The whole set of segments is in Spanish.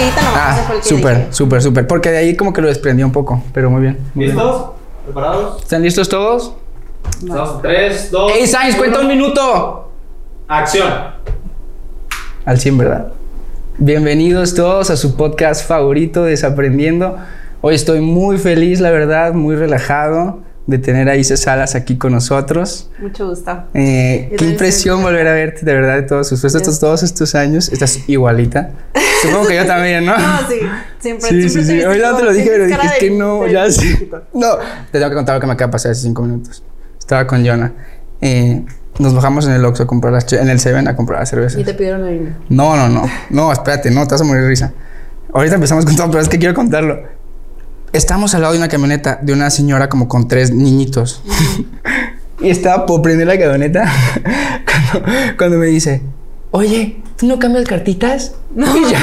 salidita nomás. Ah, súper, súper, súper. Porque de ahí como que lo desprendió un poco, pero muy bien. muy bien. ¿Listos? ¿Preparados? ¿Están listos todos? Estamos. 3, 2. ¡Ey, Sainz, cuenta un minuto! Acción. Al 100, ¿verdad? Bienvenidos todos a su podcast favorito, Desaprendiendo. Hoy estoy muy feliz, la verdad, muy relajado de tener a Isa Salas aquí con nosotros. Mucho gusto. Eh, qué impresión volver a verte, de verdad, de todos sus estos, todos estos años. Estás igualita. Supongo que yo también, ¿no? No, sí. Siempre, Sí, siempre sí, sí. te Hoy no te lo dije, pero dije es que no, ya sí. No, te tengo que contar lo que me acaba de pasar hace cinco minutos. Estaba con Jonah. Eh, nos bajamos en el Oxxo a comprar las en el Seven a comprar las cervezas. Y te pidieron la. No, no, no. No, espérate, no, te vas a morir de risa. Ahorita empezamos con todo, pero es que quiero contarlo. Estamos al lado de una camioneta de una señora como con tres niñitos. y estaba por prender la camioneta cuando, cuando me dice, oye, ¿tú no cambias cartitas? Y yo,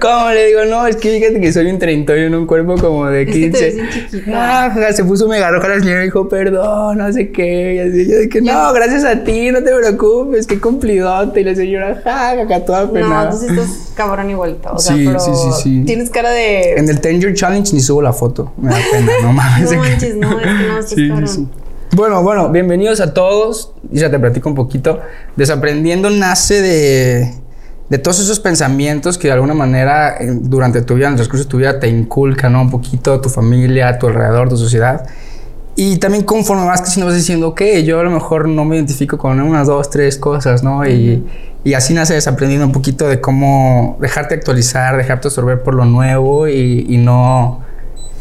¿Cómo le digo? No, es que fíjate que soy un treintón en un cuerpo como de Es que te 15. ves bien chiquita. Ah, se puso mega roja la señora y dijo, perdón, no sé qué. Y así, yo de que, no, gracias a ti, no te preocupes, qué cumplidote. Y la señora, ja, ja, toda No, penada. tú sí estás cabrón igualito. O sea, Sí, pero sí, sí, sí. Tienes cara de. En el Ten Year Challenge ni subo la foto. Me da pena, no mames. No manches, no, es que no, estás Sí, cabrón. sí, sí. Bueno, bueno, bienvenidos a todos. Y ya te platico un poquito. Desaprendiendo nace de, de todos esos pensamientos que de alguna manera eh, durante tu vida, en el transcurso de tu vida, te inculcan ¿no? un poquito tu familia, tu alrededor, tu sociedad. Y también conforme vas creciendo vas diciendo, ok, yo a lo mejor no me identifico con unas, dos, tres cosas, ¿no? Y, y así nace desaprendiendo un poquito de cómo dejarte actualizar, dejarte absorber por lo nuevo y, y no,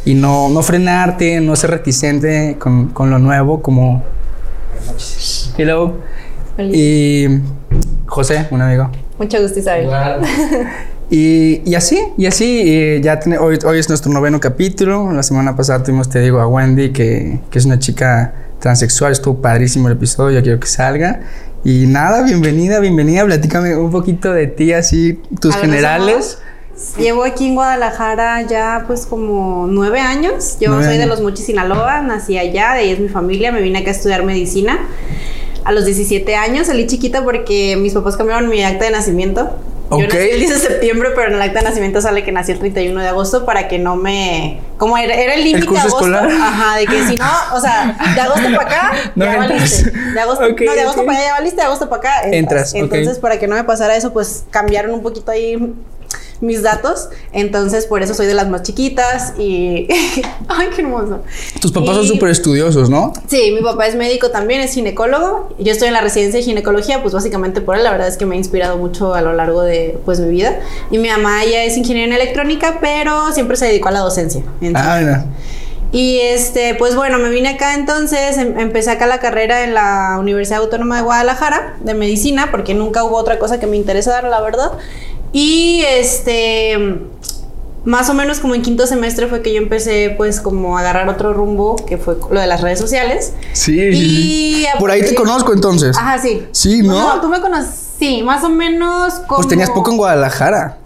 y no, no frenarte, no ser reticente con, con lo nuevo, como... Hello. Feliz. Y José, un amigo. Mucho gusto, Isabel. Y, y así, y así, y ya tiene- hoy, hoy es nuestro noveno capítulo. La semana pasada tuvimos, te digo, a Wendy, que, que es una chica transexual. Estuvo padrísimo el episodio, ya quiero que salga. Y nada, bienvenida, bienvenida. Platícame un poquito de ti, así, tus generales. Llevo aquí en Guadalajara ya pues como nueve años. Yo Nueve soy de años. Los Mochis, Sinaloa, nací allá, de ahí es mi familia. Me vine acá a estudiar medicina a los 17 años. Salí chiquita porque mis papás cambiaron mi acta de nacimiento. Yo Ok. nací el 10 de septiembre, pero en el acta de nacimiento sale que nací el 31 de agosto para que no me... Como era, era el límite de agosto. escolar? Ajá, de que si no, o sea, de agosto para acá, No ya entras. valiste. De agosto, Ok, no, de agosto ok. para allá ya valiste, de agosto para acá Entras, ok. Entonces, para que no me pasara eso, pues cambiaron un poquito ahí mis datos. Entonces, por eso soy de las más chiquitas y... Ay, qué hermoso. Tus papás son Y- súper estudiosos, ¿no? Sí, mi papá es médico también, es ginecólogo. Yo estoy en la residencia de ginecología, pues básicamente por él. La verdad es que me ha inspirado mucho a lo largo de pues, mi vida. Y mi mamá ella es ingeniera en electrónica, pero siempre se dedicó a la docencia. Entonces, Ah, mira. y este, pues bueno, me vine acá entonces, em- empecé acá la carrera en la Universidad Autónoma de Guadalajara de medicina, porque nunca hubo otra cosa que me interesara, la verdad. Y este, más o menos como en quinto semestre fue que yo empecé pues como a agarrar otro rumbo, que fue lo de las redes sociales. Sí, sí, Y Por ahí te conozco entonces. Ajá, sí. Sí, ¿no? No, tú me conoces, sí, más o menos como... Pues tenías poco en Guadalajara.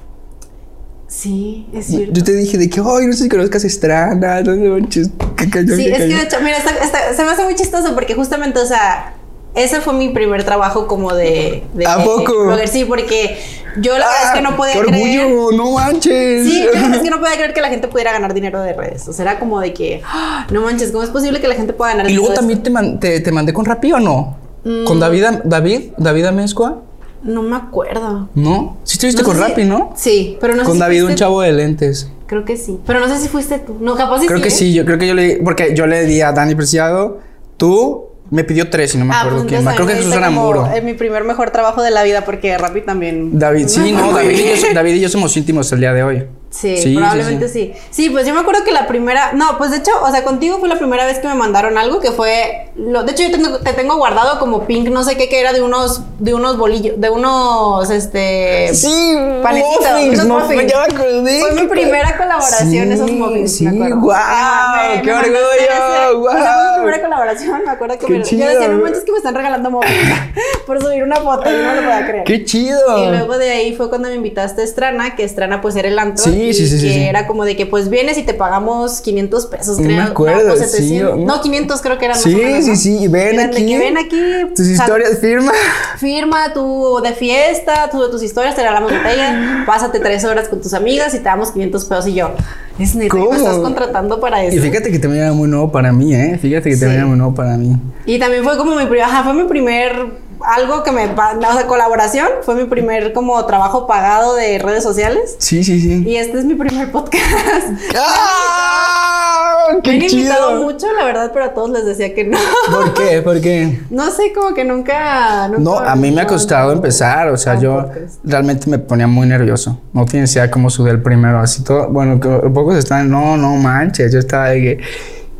Sí, es cierto. Yo te dije de que, ay, no sé si conozcas Estrada, no sé, manches, qué cañón, Sí, es que de hecho, mira, está- está- se me hace muy chistoso porque justamente, o sea, ese fue mi primer trabajo como de... de ¿A poco? blogger, sí, porque yo la verdad es que no podía ¡Qué creer... orgullo! ¡No manches! Sí, la verdad es que no podía creer que la gente pudiera ganar dinero de redes. O sea, era como de que, ¡ah! no manches, ¿cómo es posible que la gente pueda ganar Y luego dinero también te, man- te, te mandé con Rappi o no? Mm. ¿Con David, David, David Amezcua? No me acuerdo. ¿No? Sí estuviste No con sé si- Rappi, ¿no? Sí, pero no sé con si David, un chavo de lentes. Creo que sí. Pero no sé si fuiste tú. No, capaz sí Creo que ¿eh? sí, yo creo que yo le porque yo le di a Dani Preciado, tú me pidió tres y no me Ah, acuerdo pues quién más. Creo que como Aramburo. Es mi primer mejor trabajo de la vida porque Rappi también. David, sí, no, David y, yo, David y yo somos íntimos el día de hoy. Sí, probablemente sí, sí. pues yo me acuerdo que la primera, no, pues de hecho, o sea, contigo fue la primera vez que me mandaron algo que fue, lo, de hecho yo tengo- te tengo guardado como pink, no sé qué, que era de unos, de unos bolillos, de unos, este, Sí, panecitos, muffins, unos no, muffins. ya me acordé. Fue mi primera colaboración, Sí, esos muffins, sí, me acuerdo. guau, Ah, me- qué me orgullo, ese. guau. Fue mi primera colaboración, me acuerdo que Qué me, yo chido. decía, no manches que me están regalando muffins. por subir una foto, yo no lo podía creer. ¡Qué chido! Y luego de ahí fue cuando me invitaste a Estrana, que Estrana pues era el antro. Sí, sí, sí, sí, Que sí. era como de que pues vienes y te pagamos 500 pesos, No creo. me acuerdo, no, sí, 700. ¿no? No, 500 creo que eran más Sí, menos, sí, sí, ven Eran de aquí. que ven aquí. Tus historias, firma. Firma tu de fiesta, tu tus historias, te regalamos botella, pásate tres horas con tus amigas y te damos 500 pesos. Y yo, es neta, ¿Cómo? me estás contratando para eso. Y fíjate que también era muy nuevo para mí, ¿eh? Fíjate que también era muy nuevo para mí. Y también fue como mi primer, ajá, fue mi primer, algo que me, pa- o sea, colaboración, fue mi primer como trabajo pagado de redes sociales. Sí, sí, sí. Y este es mi primer podcast. ¡Ah! Me ¡Qué han invitado chido! mucho, la verdad, pero a todos les decía que no. ¿Por qué? ¿Por qué? No sé, como que nunca. nunca No, a mí me ha no, costado no. empezar, o sea, yo podcast. realmente me ponía muy nervioso. No tienes idea cómo sudé el primero, así todo. Bueno, que pocos están, no, no manches, yo estaba de que.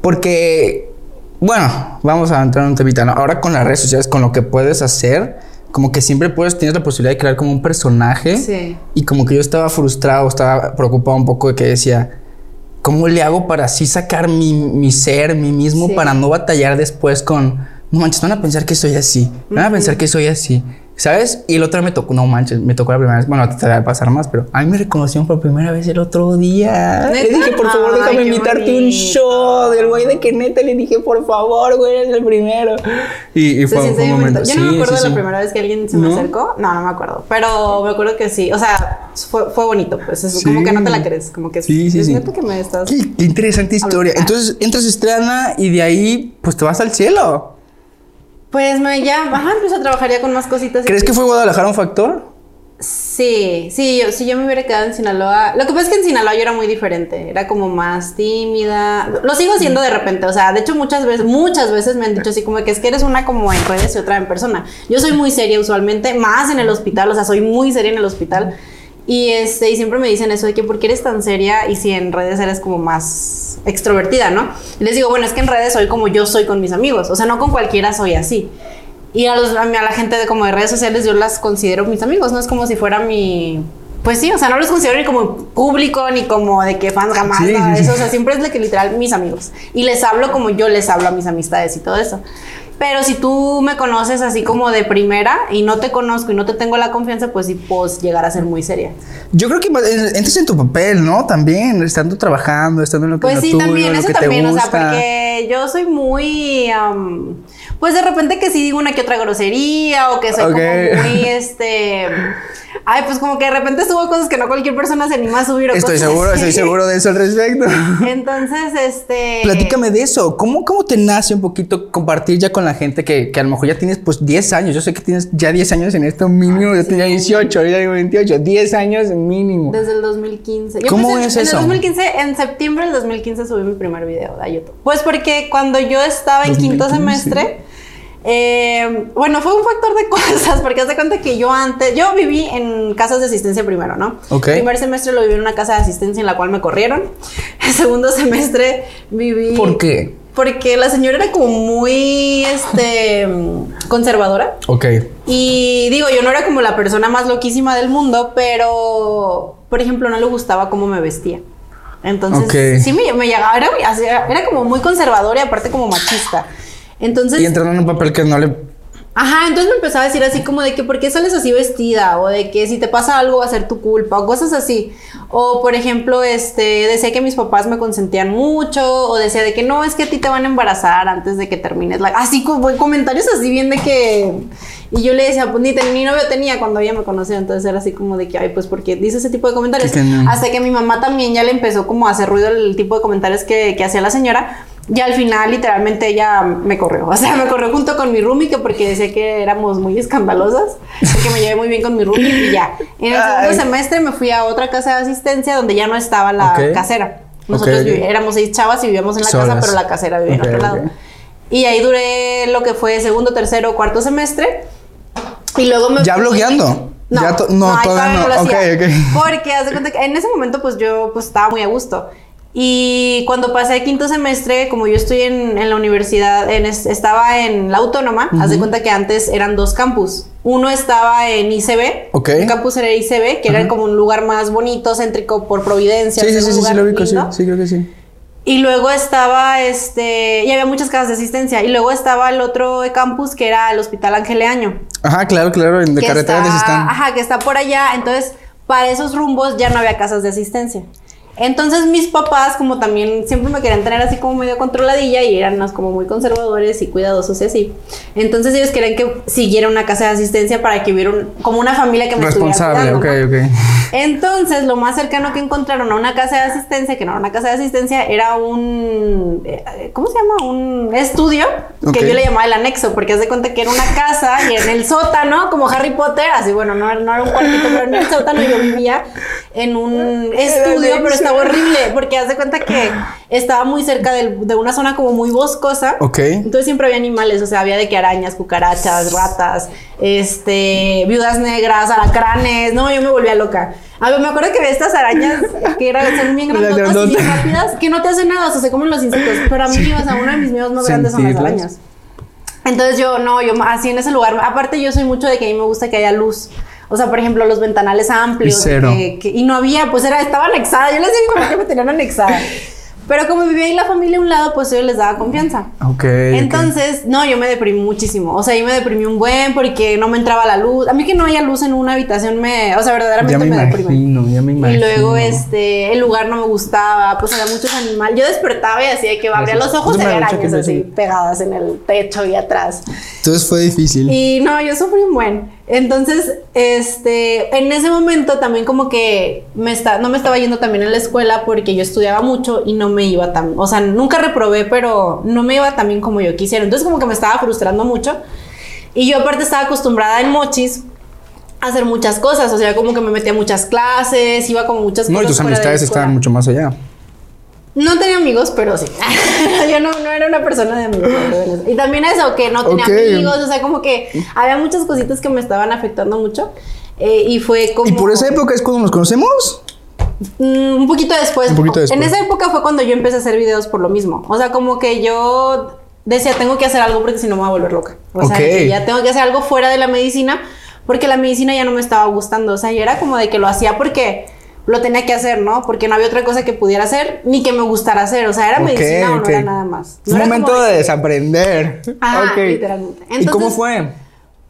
Porque, bueno, vamos a entrar en un temita, ¿no? Ahora con las redes sociales, con lo que puedes hacer, como que siempre puedes, tienes la posibilidad de crear como un personaje. Sí. Y como que yo estaba frustrado, estaba preocupado un poco de que decía, ¿cómo le hago para así sacar mi, mi ser, mi mismo, Sí. para no batallar después con, no manches, van a pensar que soy así, van a pensar que soy así, ¿sabes? Y el otro me tocó, no manches, me tocó la primera vez, bueno, te va a pasar más, pero a mí me reconocieron por primera vez el otro día. Le dije, por favor, Ay, déjame qué invitarte un bonito. show del güey de que neta le dije, por favor, güey, eres el primero. Y, y fue, fue un momento. Yo no me Sí, acuerdo sí, de la sí. primera vez que alguien se me ¿No? acercó. No, no me acuerdo. Pero me acuerdo que sí. O sea, fue, fue bonito. Pues es Sí. como que no te la crees. Como que Sí, sí, es sí. neta que me estás. Qué, qué interesante historia. Hablando. Entonces entras a Estrana y de ahí, pues te vas al cielo. Pues me ya, ajá, empiezo a trabajar ya con más cositas. ¿Crees que fue Guadalajara un factor? Sí, sí, yo, si yo me hubiera quedado en Sinaloa. Lo que pasa es que en Sinaloa yo era muy diferente. Era como más tímida. Lo sigo siendo de repente. O sea, de hecho, muchas veces, muchas veces me han dicho así como que es que eres una como en redes y otra en persona. Yo soy muy seria usualmente, más en el hospital. O sea, soy muy seria en el hospital. Y este, y siempre me dicen eso de que por qué eres tan seria y si en redes eres como más extrovertida, ¿no? Y les digo, bueno, es que en redes soy como yo soy con mis amigos. O sea, no con cualquiera soy así. Y a, los, a, mí- a la gente de como de redes sociales yo las considero mis amigos, no es como si fuera mi... Pues sí, o sea, no los considero ni como público, ni como de que fans jamás, Sí, nada de eso. O sea, siempre es de que literal mis amigos. Y les hablo como yo les hablo a mis amistades y todo eso. Pero si tú me conoces así como de primera y no te conozco y no te tengo la confianza, pues sí puedo llegar a ser muy seria. Yo creo que más- en- tu papel, ¿no? También, estando trabajando, estando en lo que Pues lo sí, tuyo, también, eso que te también, o sea, porque yo soy muy, am, pues de repente que sí digo una que otra grosería o que soy Ok. como muy, este, ay, pues como que de repente subo cosas que no cualquier persona se anima a subir. o Estoy cosas seguro, así. estoy seguro de eso al respecto. Entonces, este... Platícame de eso. ¿Cómo, ¿Cómo te nace un poquito compartir ya con la gente que, que a lo mejor ya tienes pues 10 años? Yo sé que tienes ya 10 años en esto mínimo. Yo tenía 18, ahorita digo 28. 10 años mínimo. Desde el 2015. Yo ¿Cómo es en eso? el 2015, en septiembre del 2015 subí mi primer video a YouTube. Pues porque cuando yo estaba en quinto 2015. semestre, eh, bueno, fue un factor de cosas, porque haz de cuenta que yo antes, yo viví en casas de asistencia primero, ¿no? El primer semestre lo viví en una casa de asistencia en la cual me corrieron. El segundo semestre viví... ¿Por qué? Porque la señora era como muy, este, conservadora. Ok. Y digo, yo no era como la persona más loquísima del mundo, pero, por ejemplo, no le gustaba cómo me vestía. Entonces, sí me, me llegaba, era era como muy conservadora y aparte como machista. Entonces, Y entrando en un papel que no le. Ajá, entonces me empezaba a decir así como de que, ¿por qué sales así vestida? O de que si te pasa algo va a ser tu culpa, o cosas así. O, por ejemplo, este, decía que mis papás me consentían mucho, o decía de que no, es que a ti te van a embarazar antes de que termines la... Así como comentarios así bien de que... Y yo le decía, pues ni, ten- ni novio tenía cuando ella me conoció, entonces era así como de que, ay, pues porque dice ese tipo de comentarios. Hasta que mi mamá también ya le empezó como a hacer ruido el tipo de comentarios que, que hacía la señora. Y al final, literalmente, ella me corrió. O sea, me corrió junto con mi roomie, que porque decía que éramos muy escandalosas, porque me llevé muy bien con mi roomie y ya. En el segundo Ay. semestre me fui a otra casa de asistencia donde ya no estaba la Ok. casera. Nosotros Ok, ok. vivi- éramos seis chavas y vivíamos en la casa, Solas. pero la casera vivía en otro lado. Y ahí duré lo que fue segundo, tercero, cuarto semestre. Y luego me ¿Ya blogueando? No, Ya to- no, ahí todavía no. lo Ok, hacía. ok. Porque haz de cuenta que en ese momento pues yo pues estaba muy a gusto. Y cuando pasé a quinto semestre, como yo estoy en, en la universidad, en es- estaba en la autónoma, haz de cuenta que antes eran dos campus. Uno estaba en ICB, Ok. un campus era ICB, que era como un lugar más bonito, céntrico por Providencia. Sí, sí, sí, sí, lo ubico, sí, sí, creo que sí. Y luego estaba, este, y había muchas casas de asistencia. Y luego estaba el otro campus que era el Hospital Angeleaño. Ajá, claro, claro, en de carretera de está- Sistán. Ajá, que está por allá. Entonces, para esos rumbos ya no había casas de asistencia. Entonces mis papás, como también siempre me querían tener así como medio controladilla y eran unos como muy conservadores y cuidadosos y así. Entonces ellos querían que siguiera una casa de asistencia para que hubiera un- como una familia que me Responsable, estuviera ok, cuidando, ¿no? ok. Entonces, lo más cercano que encontraron a una casa de asistencia, que no era una casa de asistencia, era un. eh, ¿Cómo se llama? Un estudio Ok. que yo le llamaba el anexo, porque haz de cuenta que era una casa y en el sótano, como Harry Potter, así bueno, no, era- no era un cuartito, pero en el sótano yo vivía en un estudio, pero estaba horrible, porque haz de cuenta que estaba muy cerca del- de una zona como muy boscosa. Ok. Entonces siempre había animales, o sea, había de que arañas, cucarachas, ratas, este, viudas negras, alacranes. No, yo me volvía loca. A ver, me acuerdo que había estas arañas que eran, son bien grandotas y bien rápidas, que no te hacen nada, o sea, se comen los insectos. Pero a mí, o sea, uno de mis miedos más grandes son las arañas. Entonces yo, no, yo así en ese lugar, aparte yo soy mucho de que a mí me gusta que haya luz. O sea, por ejemplo, los ventanales amplios. Y cero. que- que- y no había, pues era, estaba anexada. Yo les digo por qué me tenían anexada. Pero como vivía ahí la familia a un lado, pues yo les daba confianza. Ok. Entonces, no, yo me deprimí muchísimo. O sea, yo me deprimí un buen porque no me entraba la luz. A mí que no haya luz en una habitación me, o sea, verdaderamente Ya me me, imagino, ya me imagino. Y luego, este, el lugar no me gustaba, pues había muchos animales. Yo despertaba y así de que abría los ojos y había que arañas sí. así pegadas en el techo y atrás. Entonces fue difícil. Y no, yo sufrí un buen. Entonces, este, en ese momento también como que me está, no me estaba yendo también en la escuela porque yo estudiaba mucho y no me iba tan, o sea, nunca reprobé, pero no me iba tan bien como yo quisiera. Entonces como que me estaba frustrando mucho. Y yo aparte estaba acostumbrada en Mochis a hacer muchas cosas, o sea, como que me metía a muchas clases, iba como muchas no, y cosas. tus amistades estaban mucho más allá. No tenía amigos, pero sí. yo no, no era una persona de amigos. Y también eso, que no tenía amigos, o sea, como que había muchas cositas que me estaban afectando mucho. eh, y fue como... ¿Y por esa época es cuando nos conocemos? Mm, un poquito después. Un poquito después. En esa época fue cuando yo empecé a hacer videos por lo mismo. O sea, como que yo decía, tengo que hacer algo porque si no me voy a volver loca. O sea, que ya tengo que hacer algo fuera de la medicina porque la medicina ya no me estaba gustando. O sea, yo era como de que lo hacía porque lo tenía que hacer, ¿no? Porque no había otra cosa que pudiera hacer ni que me gustara hacer. O sea, era medicina o no era nada más. No un momento de desaprender. Ajá, Ok. literalmente. ¿Y cómo fue?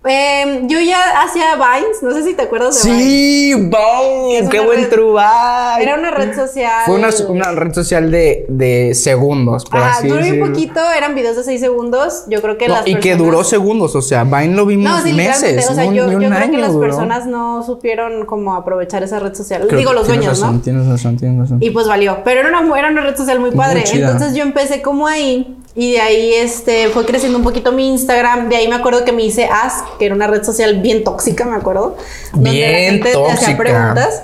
Eh, yo ya hacía Vines, no sé si te acuerdas de Vines. Sí, wow, Es qué buen trubar. Era una red social. Fue una, una red social de, de segundos, por Ajá, así duró decirlo. poquito, eran videos de 6 segundos. Yo creo que No, las y que duró segundos, o sea, Vine lo vimos No, sí, meses, o sea, yo, un yo creo año que las duró. personas no supieron cómo aprovechar esa red social. Creo Digo, los dueños, razón, ¿no? Tienes razón, tienes razón. Y pues valió. Pero era una, era una red social muy padre. Entonces yo empecé como ahí. Y de ahí este, fue creciendo un poquito mi Instagram. De ahí me acuerdo que me hice Ask, que era una red social bien tóxica, me acuerdo. donde la Bien gente te hacía tóxica. preguntas.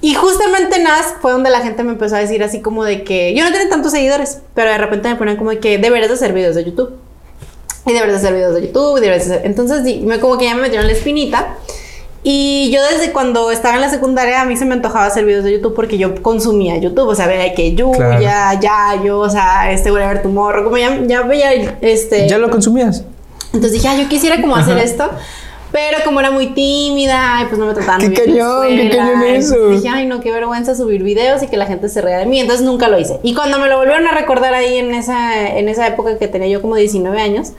Y justamente en Ask fue donde la gente me empezó a decir así como de que yo no tenía tantos seguidores, pero de repente me ponían como de que deberías de hacer videos de YouTube. Y deberías de hacer videos de YouTube. y deberías de hacer- Entonces me como que ya me metieron la espinita. Y yo desde cuando estaba en la secundaria a mí se me antojaba hacer videos de YouTube porque yo consumía YouTube, o sea, veía que Yuya, Claro. ya, yo, o sea, este Whatever Tomorrow, como ya, ya veía este... ¿Ya lo consumías? Entonces dije, ah, yo quisiera como hacer esto, pero como era muy tímida, y pues no me trataban ¡Qué muy bien en la cañón, qué cañón eso! Dije, ay, no, qué vergüenza subir videos y que la gente se ría de mí, entonces nunca lo hice. Y cuando me lo volvieron a recordar ahí en esa, en esa época que tenía yo como 19 años,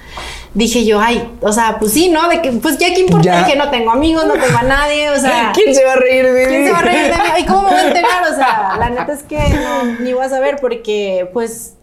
dije yo, ay, o sea, pues sí, ¿no? De que, pues ya qué importa, que no tengo amigos, no tengo a nadie, o sea... ¿Quién se va a reír de mí? ¿Quién se va a reír de mí? ¿Y cómo me voy a enterar? O sea, la neta es que no, ni voy a saber porque, pues,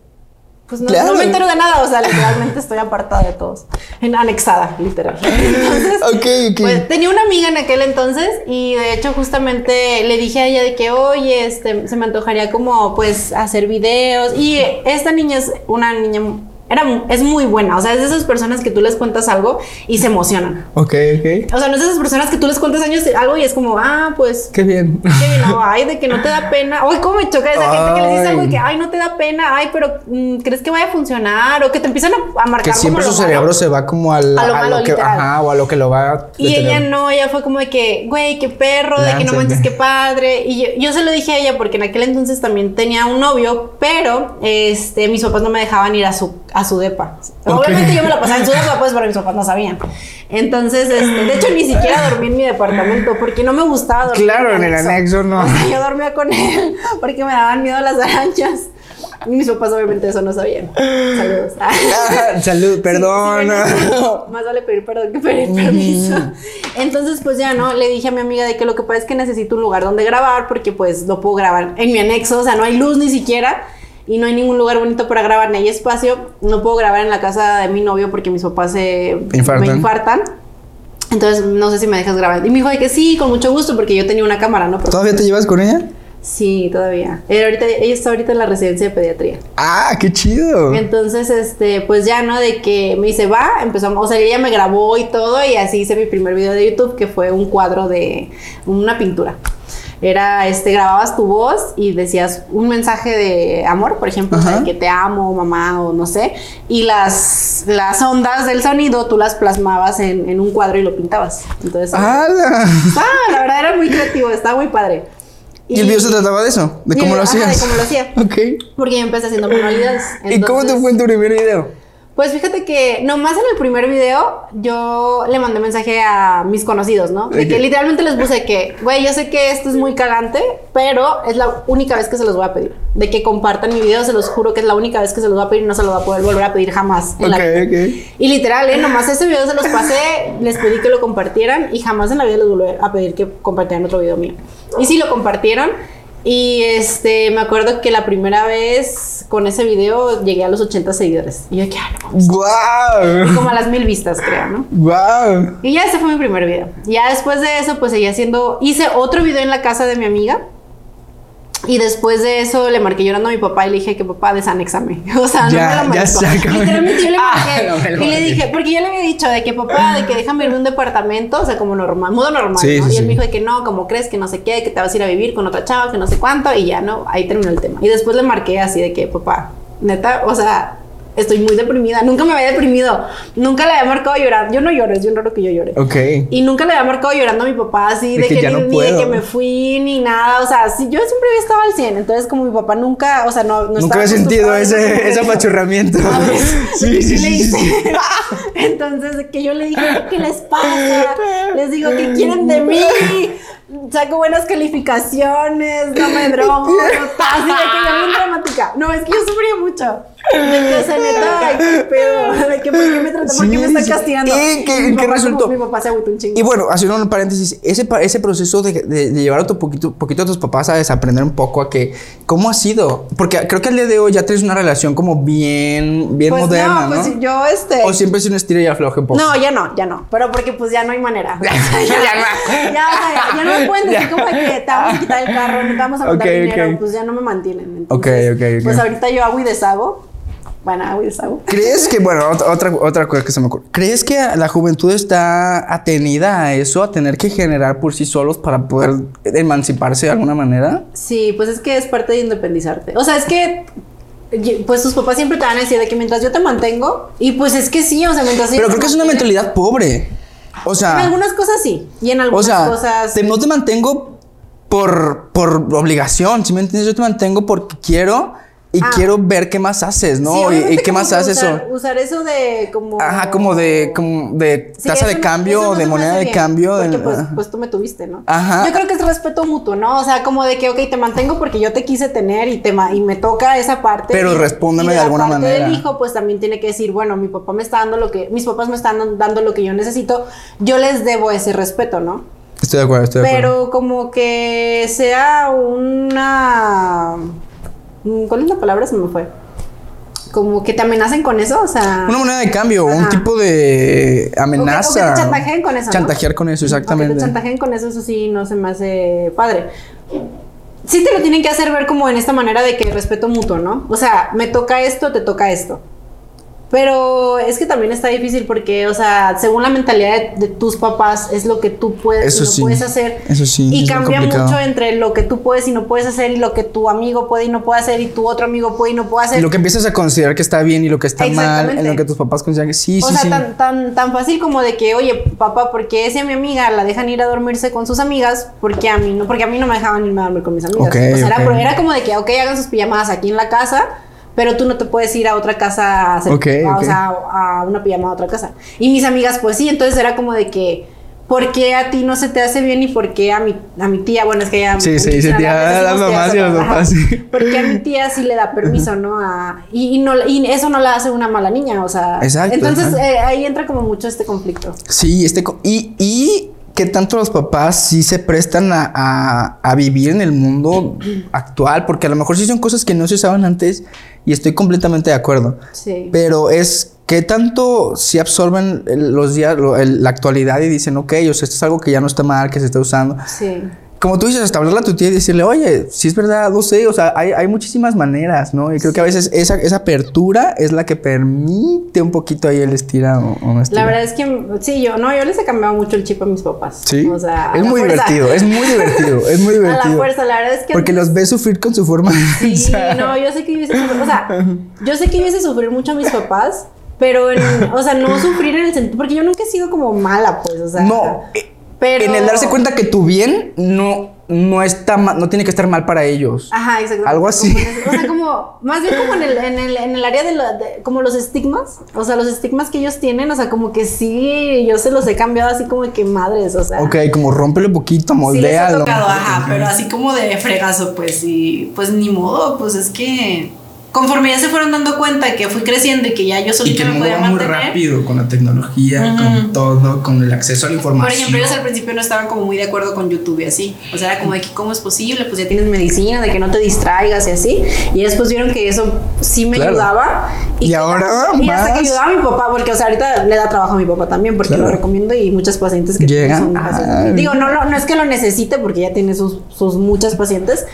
pues no, Claro. no me entero de nada. O sea, literalmente estoy apartada de todos. En, anexada, literal. Entonces, Ok, ok. pues tenía una amiga en aquel entonces y de hecho justamente le dije a ella de que, oye, este, se me antojaría como, pues, hacer videos. Y esta niña es una niña... Era, es muy buena, o sea, es de esas personas que tú les cuentas algo y se emocionan. Ok, ok. O sea, no es de esas personas que tú les cuentas años algo y es como, ah, pues Qué bien. Sí, no, ay, de que no te da pena. Ay, cómo me choca esa gente que les dice Ay. algo y que, ay, no te da pena, ay, pero mm, ¿crees que vaya a funcionar? O que te empiezan a, a marcar Que siempre como su lo malo. cerebro se va como al, A lo malo, que, literal. ajá, o a lo que lo va a Y ella no, ella fue como de que, güey, qué perro, de que no manches, qué padre. Y yo, yo se lo dije a ella porque en aquel entonces también tenía un novio, pero este, mis papás no me dejaban ir a su, a su depa. Ok. Obviamente yo me la pasaba en su depa, pues, pero mis papás no sabían. Entonces, este, de hecho, ni siquiera dormí en mi departamento porque no me gustaba dormir. Claro, en el anexo no. O sea, yo dormía con él porque me daban miedo las arañas. Y mis papás obviamente eso no sabían. Saludos. Ah, Salud, perdón. Más vale pedir perdón que pedir permiso. Entonces, pues ya no, le dije a mi amiga de que lo que pasa es que necesito un lugar donde grabar porque pues no puedo grabar en mi anexo, o sea, no hay luz ni siquiera y no hay ningún lugar bonito para grabar, ni hay espacio. No puedo grabar en la casa de mi novio porque mis papás se Infartan. me infartan. Entonces, no sé si me dejas grabar. Y me dijo de que sí, con mucho gusto, porque yo tenía una cámara, ¿no? Pero- ¿Todavía te llevas con ella? Sí, todavía. Ella, ahorita, ella está ahorita en la residencia de pediatría. Ah, qué chido. Entonces, este, pues ya, ¿no? De que me dice, va, empezamos, o sea, ella me grabó y todo, y así hice mi primer video de YouTube, que fue un cuadro de una pintura. Era, este, grababas tu voz y decías un mensaje de amor, por ejemplo, Ajá. que te amo, mamá, o no sé, y las, las ondas del sonido tú las plasmabas en, en un cuadro y lo pintabas. Entonces, ¡Hala! ah, la verdad era muy creativo, estaba muy padre. ¿Y el video se trataba de eso? ¿De y- cómo lo ajá, hacías? de cómo lo hacía. Ok. Porque yo empecé haciendo manualidades. ¿Y cómo te Entonces- fue en tu primer video? Pues fíjate que nomás en el primer video yo le mandé mensaje a mis conocidos, ¿no? De que literalmente les puse que, güey, yo sé que esto es muy cagante, pero es la única vez que se los voy a pedir. De que compartan mi video, se los juro que es la única vez que se los voy a pedir y no se los voy a poder volver a pedir jamás. en Ok, la vida. ok. Y literal, ¿eh? Nomás ese video se los pasé, les pedí que lo compartieran y jamás en la vida les volví a pedir que compartieran otro video mío. Y sí lo compartieron. Y este, me acuerdo que la primera vez con ese video llegué a los 80 seguidores. Y yo, que ah, no mames". ¡Guau! como a las mil vistas, creo, ¿no? ¡Guau! Y ya ese fue mi primer video. Ya después de eso, pues seguí haciendo, hice otro video en la casa de mi amiga. Y después de eso le marqué llorando a mi papá y le dije que papá desanexame. O sea, Ya, no me lo sácame. Literalmente yo le Ah, marqué no y le dije, porque yo le había dicho de que papá, de que déjame irme a un departamento, o sea, como normal, modo normal, Sí, ¿no? sí, y él sí. me dijo de que no, como crees que no sé qué, que te vas a ir a vivir con otra chava, que no sé cuánto, y ya no, ahí terminó el tema. Y después le marqué así de que papá, neta, o sea, estoy muy deprimida, nunca me había deprimido, nunca le había marcado llorar, yo no lloro, es bien raro que yo llore. Ok. Y nunca le había marcado llorando a mi papá así De de, que ni, no ni de que me fui ni nada. O sea, sí, yo siempre había estado al 100. Entonces, como mi papá nunca, o sea, no, no Nunca había sentido ese, ese apachurramiento. Sí, sí, sí. Entonces, que yo le dije, ¿qué les pasa? Les digo, ¿qué quieren de mí? Saco buenas calificaciones, no me drogo, no así de que yo bien dramática. No, es que yo sufría mucho. Neta, ay, qué pedo. De que, ¿por qué me trata? ¿Por qué me Sí, está sí. castigando? ¿Y qué- mi qué papá como- resultó? Mi papá se agüitó un chingo. Y bueno, haciendo un paréntesis, ese, ese proceso de, de- de llevar a tu poquito, poquito a tus papás a desaprender un poco a que, ¿cómo ha sido? Porque creo que al día de hoy ya tienes una relación como bien, bien Pues moderna, no, ¿no? pues yo este. O siempre es un estira y afloje un poco. No, ya no, ya no. Pero porque pues ya no hay manera. Ya, ya, ya ya, ya, ya no me pueden decir como que te vamos a quitar el carro, no te vamos a mandar Ok, dinero, ok. pues ya no me mantienen. Entonces, ok, ok. Pues ahorita yo hago y deshago. Bueno, hago y deshago. ¿Crees que, bueno, ot- otra, otra cosa que se me ocurre, ¿crees que la juventud está atenida a eso, a tener que generar por sí solos para poder emanciparse de alguna manera? Sí, pues es que es parte de independizarte. O sea, es que pues tus papás siempre te van a decir de que mientras yo te mantengo y pues es que sí, o sea, mientras Pero creo que es una mentalidad pobre. O En sea, algunas cosas sí, y en o algunas sea, cosas te- no te mantengo por, por obligación, ¿sí me entiendes? Yo te mantengo porque quiero y Ah. quiero ver qué más haces, ¿no? Sí, y, qué más haces usar, eso. Usar eso de como. Ajá, como de, como de Sí, tasa de cambio, no de moneda de bien, cambio. de- pues, pues tú me tuviste, ¿no? Ajá. Yo creo que es respeto mutuo, ¿no? O sea, como de que, ok, te mantengo porque yo te quise tener y, te ma- y me toca esa parte. Pero y- respóndeme y de la alguna parte manera. del hijo, pues también tiene que decir, bueno, mi papá me está dando lo que, mis papás me están dando lo que yo necesito, yo les debo ese respeto, ¿no? Estoy de acuerdo, estoy de acuerdo. Pero como que sea una... ¿Cuál es la palabra? Se me fue. Como que te amenacen con eso, o sea... Una moneda de cambio, un tipo de amenaza. O que- o que te chantajeen con eso, ¿no? Chantajear con eso, O que exactamente. te chantajeen con eso, eso sí no se me hace padre. Sí te lo tienen que hacer ver como en esta manera de que respeto mutuo, ¿no? O sea, me toca esto, te toca esto. Pero es que también está difícil porque, o sea, según la mentalidad de, de tus papás, es lo que tú puedes Eso y no sí. puedes hacer. Eso sí, Y es cambia mucho entre lo que tú puedes y no puedes hacer y lo que tu amigo puede y no puede hacer y tu otro amigo puede y no puede hacer. Y lo que empiezas a considerar que está bien y lo que está mal, en lo que tus papás consideran que sí, o sí, sea, sí. tan, tan, tan fácil como de que, oye, papá, porque ese a mi amiga la dejan ir a dormirse con sus amigas, porque a mí no, porque a mí no me dejaban irme a dormir con mis amigas. Ok, o sea, era, ok. era como de que, ok, hagan sus pijamadas aquí en la casa, pero tú no te puedes ir a otra casa a hacer, Ok, a- ok. o sea, a una pijamada a otra casa. Y mis amigas, pues sí, entonces era como de que, ¿por qué a ti no se te hace bien y por qué a mi, a mi tía, bueno, es que ya... Sí, sí, sí, tía, a las mamás y a los papás, sí. Porque a mi tía sí le da permiso, ¿no? A, y, y no, y eso no la hace una mala niña, o sea... Exacto, Entonces eh, ahí entra como mucho este conflicto. Sí, este y, y que tanto los papás sí se prestan a, a- a vivir en el mundo actual, porque a lo mejor sí son cosas que no se usaban antes y estoy completamente de acuerdo. Sí. Pero es que tanto si absorben los días, lo- el- la actualidad y dicen, ok, o sea, esto es algo que ya no está mal, que se está usando. Sí. Como tú dices, hasta hablarle a tu tía y decirle, oye, si es verdad, no sé, o sea, hay, hay muchísimas maneras, ¿no? Y creo que a veces esa, esa apertura es la que permite un poquito ahí el estira o, o no estira. La verdad es que sí, yo no, yo les he cambiado mucho el chip a mis papás. Sí, O sea, a es muy fuerza. divertido, es muy divertido, es muy A divertido. la fuerza, la verdad es que Porque antes- los ves sufrir con su forma de Sí, pensar. no, yo sé que yo hice sufrir, o sea, yo sé que yo hice sufrir mucho a mis papás, pero en, o sea, no sufrir en el sentido, porque yo nunca he sido como mala, pues, o sea. No, eh, pero En el darse cuenta que tu bien no, no está ma- no tiene que estar mal para ellos. Ajá, exacto. Algo así. O sea, como, más bien como en el, en el, en el área de, la- de- como los estigmas, o sea, los estigmas que ellos tienen, o sea, como que sí, yo se los he cambiado así como que madres, o sea. Ok, como rómpele poquito, Sí les moldéalo. tocado, ajá, pero así como de fregazo, pues, y pues ni modo, pues es que conforme ya se fueron dando cuenta que fui creciendo y que ya yo Y solita que el me podía va muy mantener. rápido con la tecnología, Ujú. con todo, con el acceso a la información. Por ejemplo, ellos al principio no estaban como muy de acuerdo con YouTube y así. O sea, era como de que cómo es posible, pues ya tienes medicina, de que no te distraigas y así. Y después vieron que eso sí me Claro. ayudaba. Y que- ahora Y hasta más. que ayudaba a mi papá, porque, o sea, ahorita le da trabajo a mi papá también, porque Claro. lo recomiendo y muchas pacientes que Llegan. son Ah. Digo, no, no, no es que lo necesite porque ya tiene sus, sus muchas pacientes,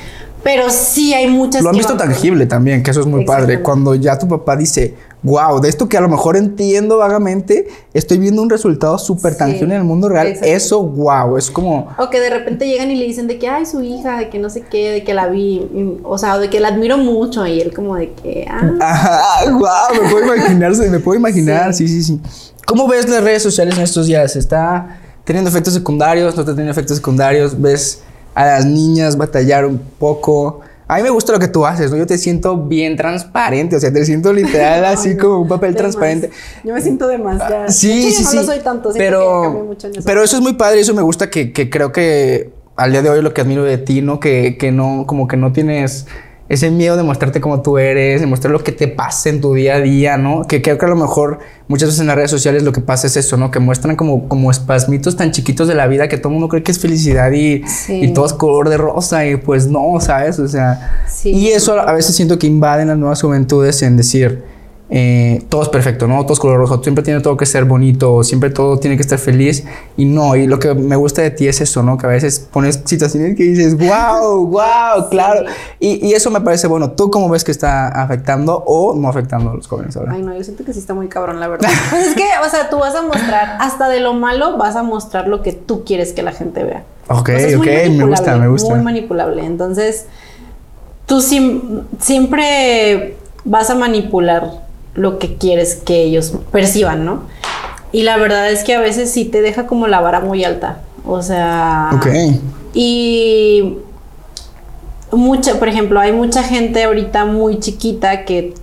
pero sí hay muchas Lo han visto tangible también, que eso es muy padre. Cuando ya tu papá dice, wow, de esto que a lo mejor entiendo vagamente, estoy viendo un resultado súper Sí, tangible en el mundo real. Eso, wow, es como... O que de repente llegan y le dicen de que, ay, su hija, de que no sé qué, de que la vi, o sea, de que la admiro mucho, y él como de que, ah, Ajá, wow, me puedo imaginar, me puedo imaginar, sí. sí, sí, ¿Cómo ves las redes sociales en estos días? ¿Está teniendo efectos secundarios? ¿No está teniendo efectos secundarios? ¿Ves a las niñas batallar un poco? A mí me gusta lo que tú haces, ¿no? Yo te siento bien transparente, o sea, te siento literal así como un papel más. transparente. Yo me siento de más, ya. Sí, sí, yo sí. no lo soy tanto, cambié pero, mucho en eso. pero eso es muy padre y eso me gusta que, que creo que al día de hoy lo que admiro de ti, ¿no? Que, que no, como que no tienes ese miedo de mostrarte como tú eres, de mostrar lo que te pasa en tu día a día, ¿no? Que creo que a lo mejor muchas veces en las redes sociales lo que pasa es eso, ¿no? Que muestran como, como espasmitos tan chiquitos de la vida que todo el mundo cree que es felicidad y, Sí. y todo es color de rosa y pues no, ¿sabes? O sea, Sí. y eso a veces siento que invaden las nuevas juventudes en decir, eh, todo es perfecto, ¿no? Todo es color rojo, siempre tiene todo que ser bonito, siempre todo tiene que estar feliz. Y no, y lo que me gusta de ti es eso, ¿no? Que a veces pones situaciones que dices, wow, wow, claro. Y, y eso me parece bueno. ¿Tú cómo ves que está afectando o no afectando a los jóvenes ahora? Ay, no, yo siento que sí está muy cabrón, la verdad. Pues es que, o sea, tú vas a mostrar, hasta de lo malo, vas a mostrar lo que tú quieres que la gente vea. Ok, O sea, es muy ok, me gusta, me gusta. Muy manipulable. Entonces, tú sim- siempre vas a manipular lo que quieres que ellos perciban, ¿no? Y la verdad es que a veces sí te deja como la vara muy alta. O sea. Ok. Y mucha, por ejemplo, hay mucha gente ahorita muy chiquita que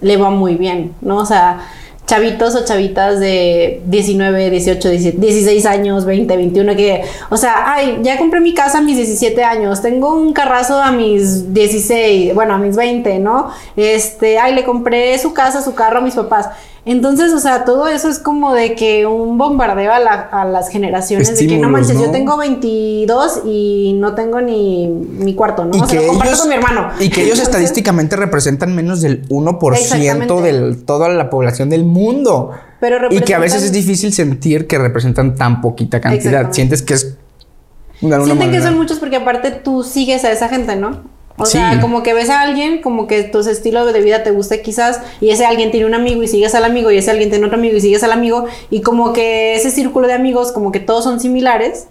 le va muy bien, ¿no? O sea, chavitos o chavitas de 19, 18, 17, 16 años, 20, 21, que, o sea, ay, ya compré mi casa a mis 17 años, tengo un carrazo a mis 16, bueno, a mis 20, ¿no? Este, ay, le compré su casa, su carro a mis papás. Entonces, o sea, todo eso es como de que un bombardeo a, la- a las generaciones de que no manches, yo tengo 22 y no tengo ni mi cuarto, ¿no? Y o sea, que, lo comparto ellos, con mi hermano. y que ellos Entonces, estadísticamente representan menos del 1% Exactamente. de toda la población del mundo. Pero y que a veces representan- es difícil sentir que representan tan poquita cantidad. Sientes que es Sienten que son muchos porque aparte tú sigues a esa gente, ¿no? O Sí. sea, como que ves a alguien, como que tu estilo de vida te gusta quizás, y ese alguien tiene un amigo y sigues al amigo, y ese alguien tiene otro amigo y sigues al amigo, y como que ese círculo de amigos, como que todos son similares,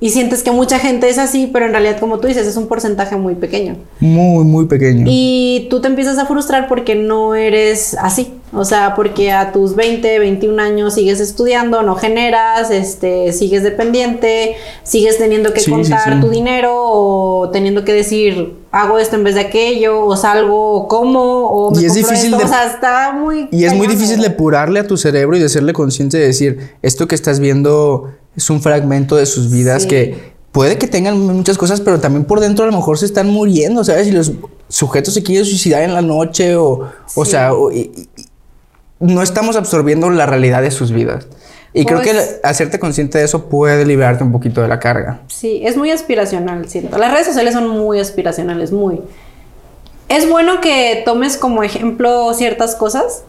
y sientes que mucha gente es así, pero en realidad, como tú dices, es un porcentaje muy pequeño. Muy, muy pequeño. Y tú te empiezas a frustrar porque no eres así. O sea, porque a tus 20, 21 años sigues estudiando, no generas, este, sigues dependiente, sigues teniendo que Sí, sí, contar sí. tu dinero o teniendo que decir hago esto en vez de aquello, o salgo, o como, o me Y es difícil esto. de- O sea, está muy. Y es muy difícil depurarle a tu cerebro y de serle consciente de decir, esto que estás viendo es un fragmento de sus vidas Sí. que puede que tengan muchas cosas, pero también por dentro a lo mejor se están muriendo, ¿sabes? Y los sujetos se quieren suicidar en la noche o, o sea, o- y- y- no estamos absorbiendo la realidad de sus vidas. Y creo que Pues- hacerte consciente de eso puede liberarte un poquito de la carga. Sí, es muy aspiracional, siento. Las redes sociales son muy aspiracionales, muy. Es bueno que tomes como ejemplo ciertas cosas,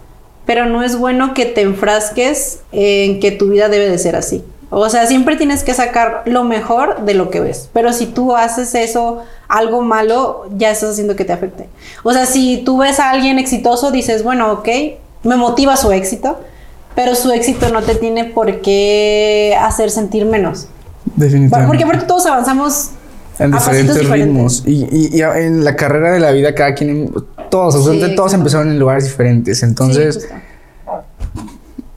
pero no es bueno que te enfrasques en que tu vida debe de ser así. O sea, siempre tienes que sacar lo mejor de lo que ves. Pero si tú haces eso, algo malo, ya estás haciendo que te afecte. O sea, si tú ves a alguien exitoso, dices, bueno, ok, me motiva su éxito, pero su éxito no te tiene por qué hacer sentir menos. Definitivamente. Porque aparte todos avanzamos en diferentes diferentes. ritmos. Y, y- y en la carrera de la vida, cada quien, todos, absolutamente todos claro. empezaron en lugares diferentes. Entonces, Sí,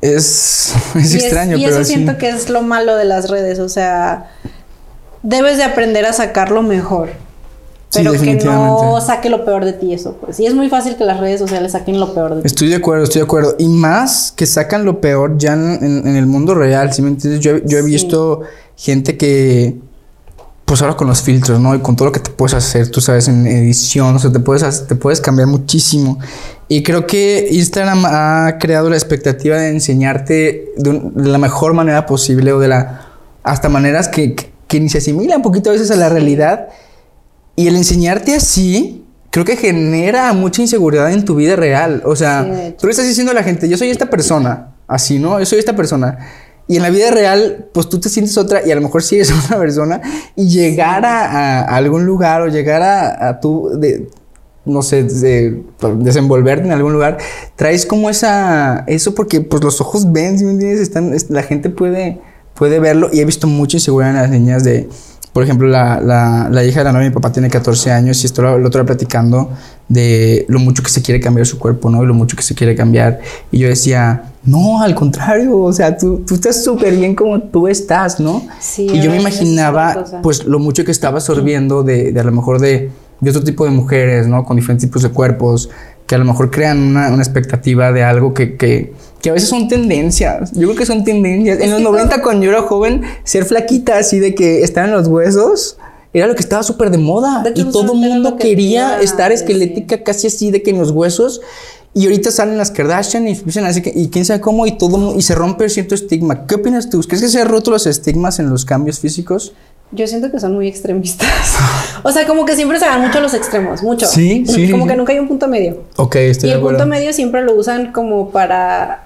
es, es Y extraño, y pero eso sí. siento que es lo malo de las redes, o sea, debes de aprender a sacar lo Sí, Pero que no saque lo peor de ti eso, pues. Y es muy fácil que las redes sociales saquen lo peor de ti. Estoy de acuerdo, estoy de acuerdo. Y más que sacan lo peor ya en, en- en el mundo real, ¿sí me entiendes? Yo, yo he Sí. visto gente que, pues ahora con los filtros, ¿no? Y con todo lo que te puedes hacer, tú sabes, en edición, o sea, te puedes, te puedes cambiar muchísimo. Y creo que Instagram ha creado la expectativa de enseñarte de, un- de la mejor manera posible o de la... hasta maneras que, que, que ni se asimilan un poquito a veces a la realidad. Y el enseñarte así, creo que genera mucha inseguridad en tu vida real. O sea, Sí, tú le estás diciendo a la gente, yo soy esta persona, así, ¿no? Yo soy esta persona. Y en la vida real, pues tú te sientes otra y a lo mejor sí eres otra persona. Y llegar a, a- a algún lugar o llegar a, a tu, de, no sé, de- desenvolverte en algún lugar, traes como esa, eso porque pues los ojos ven, ¿sí me entiendes? Están, es- la gente puede, puede verlo y he visto mucha inseguridad en las niñas de, por ejemplo, la, la, la hija de la novia de mi papá tiene 14 años y esto lo, lo otro platicando de lo mucho que se quiere cambiar su cuerpo, ¿no? Y lo mucho que se quiere cambiar. Y yo decía, no, al contrario, o sea, tú, tú estás súper bien como tú estás, ¿no? Sí, y yo me imaginaba, pues, lo mucho que estaba absorbiendo de, de a lo mejor de, de otro tipo de mujeres, ¿no? Con diferentes tipos de cuerpos, que a lo mejor crean una, una expectativa de algo que, que, que a veces son tendencias. Yo creo que son tendencias. En los que 90, cuando yo era joven, ser flaquita así de que estar en los huesos. Era lo que estaba súper de moda. De y todo el mundo que quería a estar decir. esquelética casi así de que en los huesos. Y ahorita salen las Kardashian y empiezan así que, y quién sabe cómo, y todo, y se rompe cierto estigma. ¿Qué opinas tú? ¿Crees que se han roto los estigmas en los cambios físicos? Yo siento que son muy extremistas. o sea, como que siempre se van mucho a los extremos, mucho. Sí, sí, Como sí. que nunca hay un punto medio. Ok, y estoy de el punto medio siempre lo usan como para.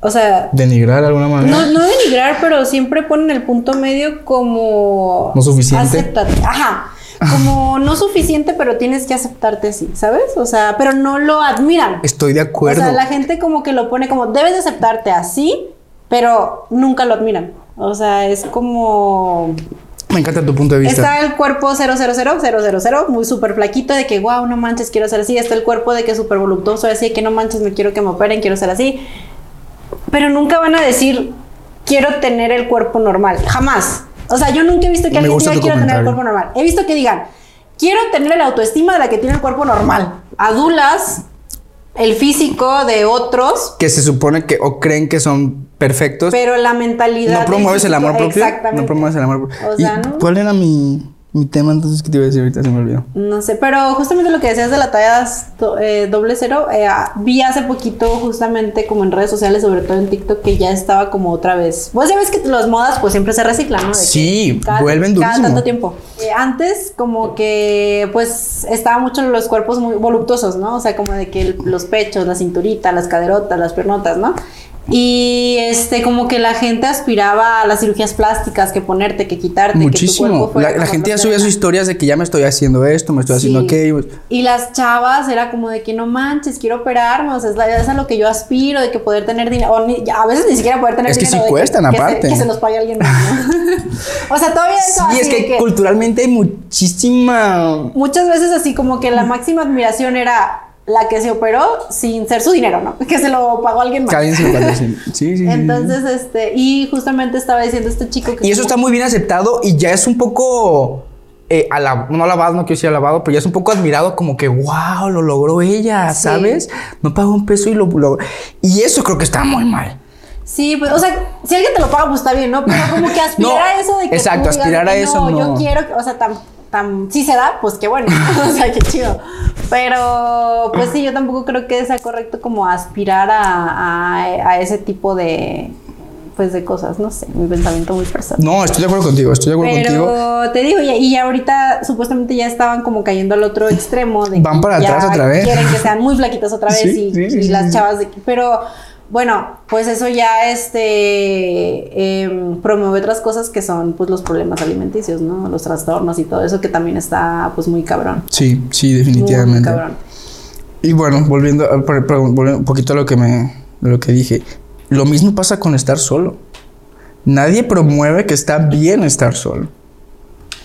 O sea, Denigrar de alguna manera. no, no denigrar, pero siempre ponen el punto medio como. No suficiente. Acéptate. Ajá. Como no suficiente, pero tienes que aceptarte así, ¿sabes? O sea, pero no lo admiran. Estoy de O acuerdo. sea, la gente como que lo pone como, debes de aceptarte así, pero nunca lo admiran. O sea, es como... Me encanta tu punto de vista. Está el cuerpo 000, 000, muy súper flaquito, de que, wow, no manches, quiero ser así. Está el cuerpo de que es súper voluptuoso, así que no manches, me quiero que me operen, quiero ser así. Pero nunca van a decir, quiero tener el cuerpo normal. Jamás. O sea, yo nunca he visto que alguien diga, quiero tener el cuerpo normal. He visto que digan, quiero tener la autoestima de la que tiene el cuerpo normal. Adulas el físico de otros, Que se supone que o creen que son perfectos. pero la mentalidad. no promueves el amor propio. Exactamente. No promueves el amor propio. O sea, ¿Y ¿no? ¿Cuál era mi, mi tema entonces que te iba a decir ahorita? Se me olvidó. No sé, pero justamente lo que decías de la talla eh, doble cero, eh, ah, vi hace poquito justamente como en redes sociales, sobre todo en TikTok, que ya estaba como otra vez. Vos ya ves que las modas pues siempre se reciclan, ¿no? De Sí, cada- vuelven Cada durísimo. tanto tiempo. Eh, antes como que pues estaba mucho en los cuerpos muy voluptuosos, ¿no? O sea, como de que el- los pechos, la cinturita, las caderotas, las piernotas, ¿no? Y este, como que la gente aspiraba a las cirugías plásticas, que ponerte, que quitarte, que tu Muchísimo. cuerpo fuera La, gente ya subía sus historias de que ya me estoy haciendo esto, me estoy haciendo Sí. aquello. Y las chavas era como de que no manches, quiero operarme, o sea, es, la- es a lo que yo aspiro, de que poder tener dinero, a veces ni siquiera poder tener Es que dinero. sí cuestan, que se- aparte. que se los pague alguien más. ¿no? o sea, todavía eso Sí, así es que, culturalmente hay muchísima. muchas veces así como que la máxima admiración era la que se operó sin ser su dinero, ¿no? Que se lo pagó alguien más. que alguien se lo patrocine. Sí, sí. Entonces, este, y justamente estaba diciendo este chico que Y eso está muy bien aceptado y ya es un poco eh, alab- no alabado, no quiero decir alabado, pero ya es un poco admirado como que, wow, lo logró ella, Sí. ¿sabes? No pagó un peso y lo logró. Y eso creo que está muy mal. Sí, pues, o sea, si alguien te lo paga, pues está bien, ¿no? Pero como que aspirar No, a eso de que. exacto, tú aspirar a eso no. Yo quiero, que- o sea, tan, tan. Sí se da, pues qué bueno. o sea, qué chido. Pero, pues sí, yo tampoco creo que sea correcto como aspirar a, a, a ese tipo de. Pues de cosas, no sé, mi pensamiento muy personal. No, estoy de acuerdo contigo, estoy de acuerdo contigo. Pero te digo, y, y ahorita supuestamente ya estaban como cayendo al otro extremo de Van que para ya atrás otra vez. Quieren que sean muy flaquitas otra vez Sí, y, sí, y sí, las chavas de pero bueno, pues eso ya este em, promueve otras cosas que son pues los problemas alimenticios, ¿no? Los trastornos y todo eso que también está pues muy cabrón. Sí, sí, Muy, muy definitivamente. cabrón. Y bueno, volviendo, a- un poquito a lo que me, lo que dije, lo mismo pasa con estar solo. Nadie promueve que está bien estar solo.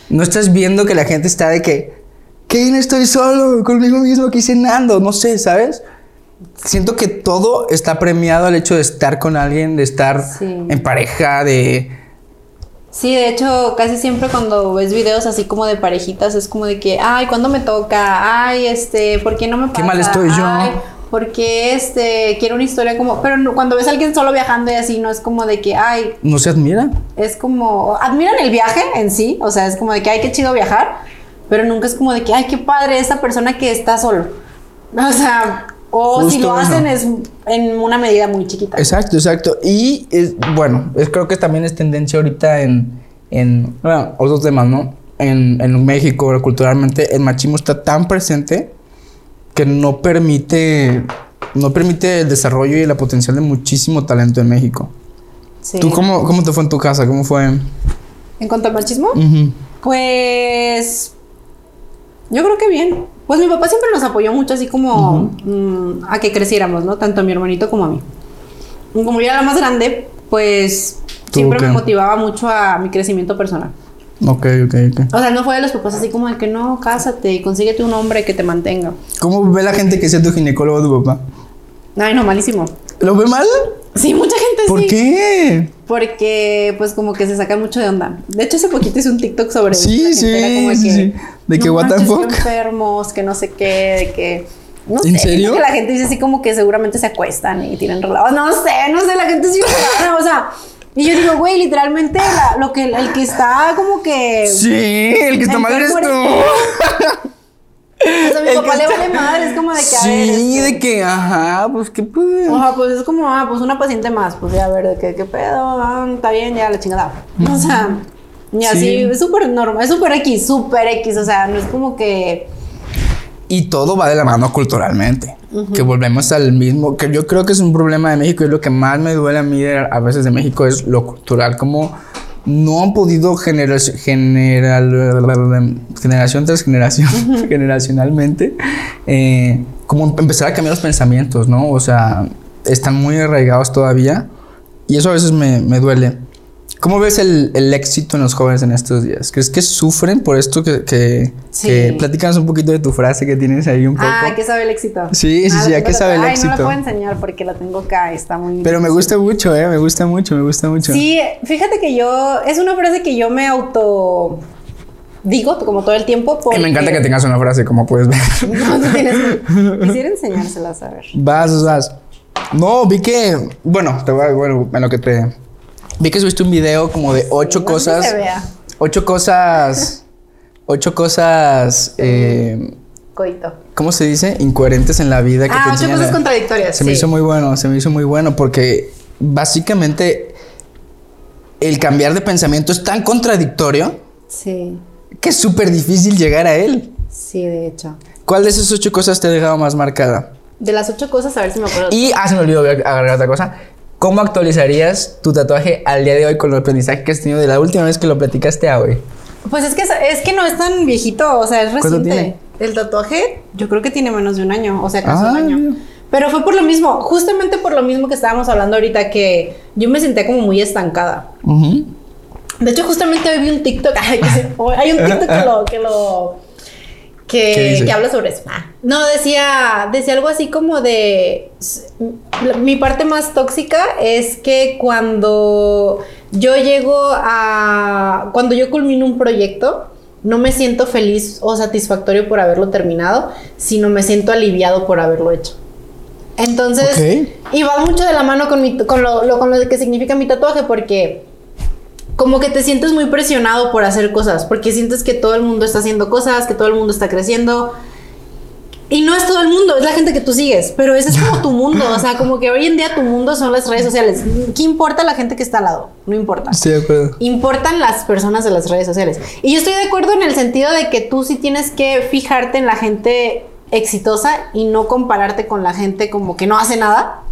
No estás viendo que la gente está de que, qué bien estoy solo, conmigo mismo aquí cenando, no sé, ¿sabes? Siento que todo está premiado al hecho de estar con alguien, de estar Sí. en pareja, de... Sí, de hecho, casi siempre cuando ves videos así como de parejitas es como de que, ay, ¿cuándo me toca? Ay, este, ¿por qué no me pasa? Qué mal estoy yo. Ay, porque este, quiero una historia como, pero no- cuando ves a alguien solo viajando y así, no es como de que, ay, No se admira. es como, admiran el viaje en sí, o sea, es como de que, ay, qué chido viajar, pero nunca es como de que, ay, qué padre esa persona que está solo. O sea, o si lo eso. hacen es en una medida muy chiquita. Exacto, exacto. Y es, bueno, es, creo que también es tendencia ahorita en, en bueno, otros temas, ¿no? En, en México, culturalmente, el machismo está tan presente que no permite, no permite el desarrollo y la potencial de muchísimo talento en México. Sí. ¿Tú cómo, cómo te fue en tu casa? ¿Cómo fue? En cuanto al machismo. Pues yo creo que bien. Pues mi papá siempre nos apoyó mucho, así como mm, a que creciéramos, ¿no? Tanto a mi hermanito como a mí. Como yo era la más grande, pues siempre que- me motivaba mucho a mi crecimiento personal. Ok, ok, ok. O sea, no fue de los papás así como de que no, cásate y consíguete un hombre que te mantenga. ¿Cómo ve la gente que sea tu ginecólogo tu papá? Ay, no, malísimo. ¿Lo ve mal? Sí, mucha gente ¿Por sí. qué? Porque, pues, como que se sacan mucho de onda. De hecho, hace poquito hice un TikTok sobre eso. Sí, gente como sí, sí, sí. De que, what the manches, qué fuck. enfermos, que no sé qué, de que... No ¿En sé, serio? que la gente dice así como que seguramente se acuestan y tienen relados. No sé, no sé, la gente es bien rara, o sea... Y yo digo, güey, literalmente la- lo que, el que está como que... Sí, el que está mal eres tú. O sea, a mi el papá que le vale madre, es como de que, a Sí, ver... este, de que, ajá, pues qué puede. Ajá, pues es como, ah, pues una paciente más, pues ya, a ver, de qué, qué pedo, ah, está bien, ya la chingada. O sea, y así, Sí. es súper normal, es súper X, súper X, o sea, no es como que... Y todo va de la mano culturalmente. Que volvemos al mismo, que yo creo que es un problema de México y lo que más me duele a mí de- a veces de México es lo cultural, como no han podido generar, general, generación tras generación, generacionalmente, eh, como empezar a cambiar los pensamientos, ¿no? O sea, están muy arraigados todavía y eso a veces me, me duele. ¿Cómo ves el, el éxito en los jóvenes en estos días? ¿Crees que sufren por esto que, que, Sí. que platícanos un poquito de tu frase que tienes ahí un poco? Ah, ¿qué sabe el éxito? Sí, sí, Ah, sí, ¿a qué sabe el. Ay, no éxito? la puedo enseñar porque la tengo acá, está muy... Pero me gusta mucho, eh, me gusta mucho, me gusta mucho. Sí, fíjate que yo, es una frase que yo me auto... Digo, como todo el tiempo, Y porque... me encanta que tengas una frase, como puedes ver. No, tú tienes... Quisiera enseñárselas, a ver. vas, vas. No, vi que, bueno, te voy a, bueno, en lo que te... Vi que subiste un video como de ocho no cosas. se vea. Ocho cosas. Ocho cosas. eh, Coito. ¿Cómo se dice? Incoherentes en la vida que Ah, te ocho cosas contradictorias. Se me hizo muy bueno, se me hizo muy bueno porque básicamente el cambiar de pensamiento es tan contradictorio Sí, que es súper difícil llegar a él. sí, de hecho. ¿Cuál de esas ocho cosas te ha dejado más marcada? De las ocho cosas, a ver si me acuerdo. Y, ah, se me olvidó voy a agregar otra cosa. ¿Cómo actualizarías tu tatuaje al día de hoy con el aprendizaje que has tenido de la última vez que lo platicaste a hoy? Pues es que, es que no es tan viejito, o sea, es ¿Cuánto reciente. tiene? El tatuaje, yo creo que tiene menos de un año, o sea, casi Ah, un año. mira. Pero fue por lo mismo, justamente por lo mismo que estábamos hablando ahorita, que yo me sentía como muy estancada. De hecho, justamente hoy vi un TikTok. hay un TikTok que lo. Que lo ¿Qué que, habla sobre eso. Ah, No, decía, decía algo así como de. Mi parte más tóxica es que cuando yo llego a. Cuando yo culmino un proyecto, no me siento feliz o satisfactorio por haberlo terminado, sino me siento aliviado por haberlo hecho. Entonces, y va mucho de la mano con, mi- con, lo, lo- con lo que significa mi tatuaje, porque como que te sientes muy presionado por hacer cosas, porque sientes que todo el mundo está haciendo cosas, que todo el mundo está creciendo. Y no es todo el mundo, es la gente que tú sigues, pero ese es como tu mundo, o sea, como que hoy en día tu mundo son las redes sociales. ¿Qué importa la gente que está al lado? No importa. Estoy de acuerdo. Importan las personas de las redes sociales. Y yo estoy de acuerdo en el sentido de que tú sí tienes que fijarte en la gente exitosa y no compararte con la gente como que no hace nada.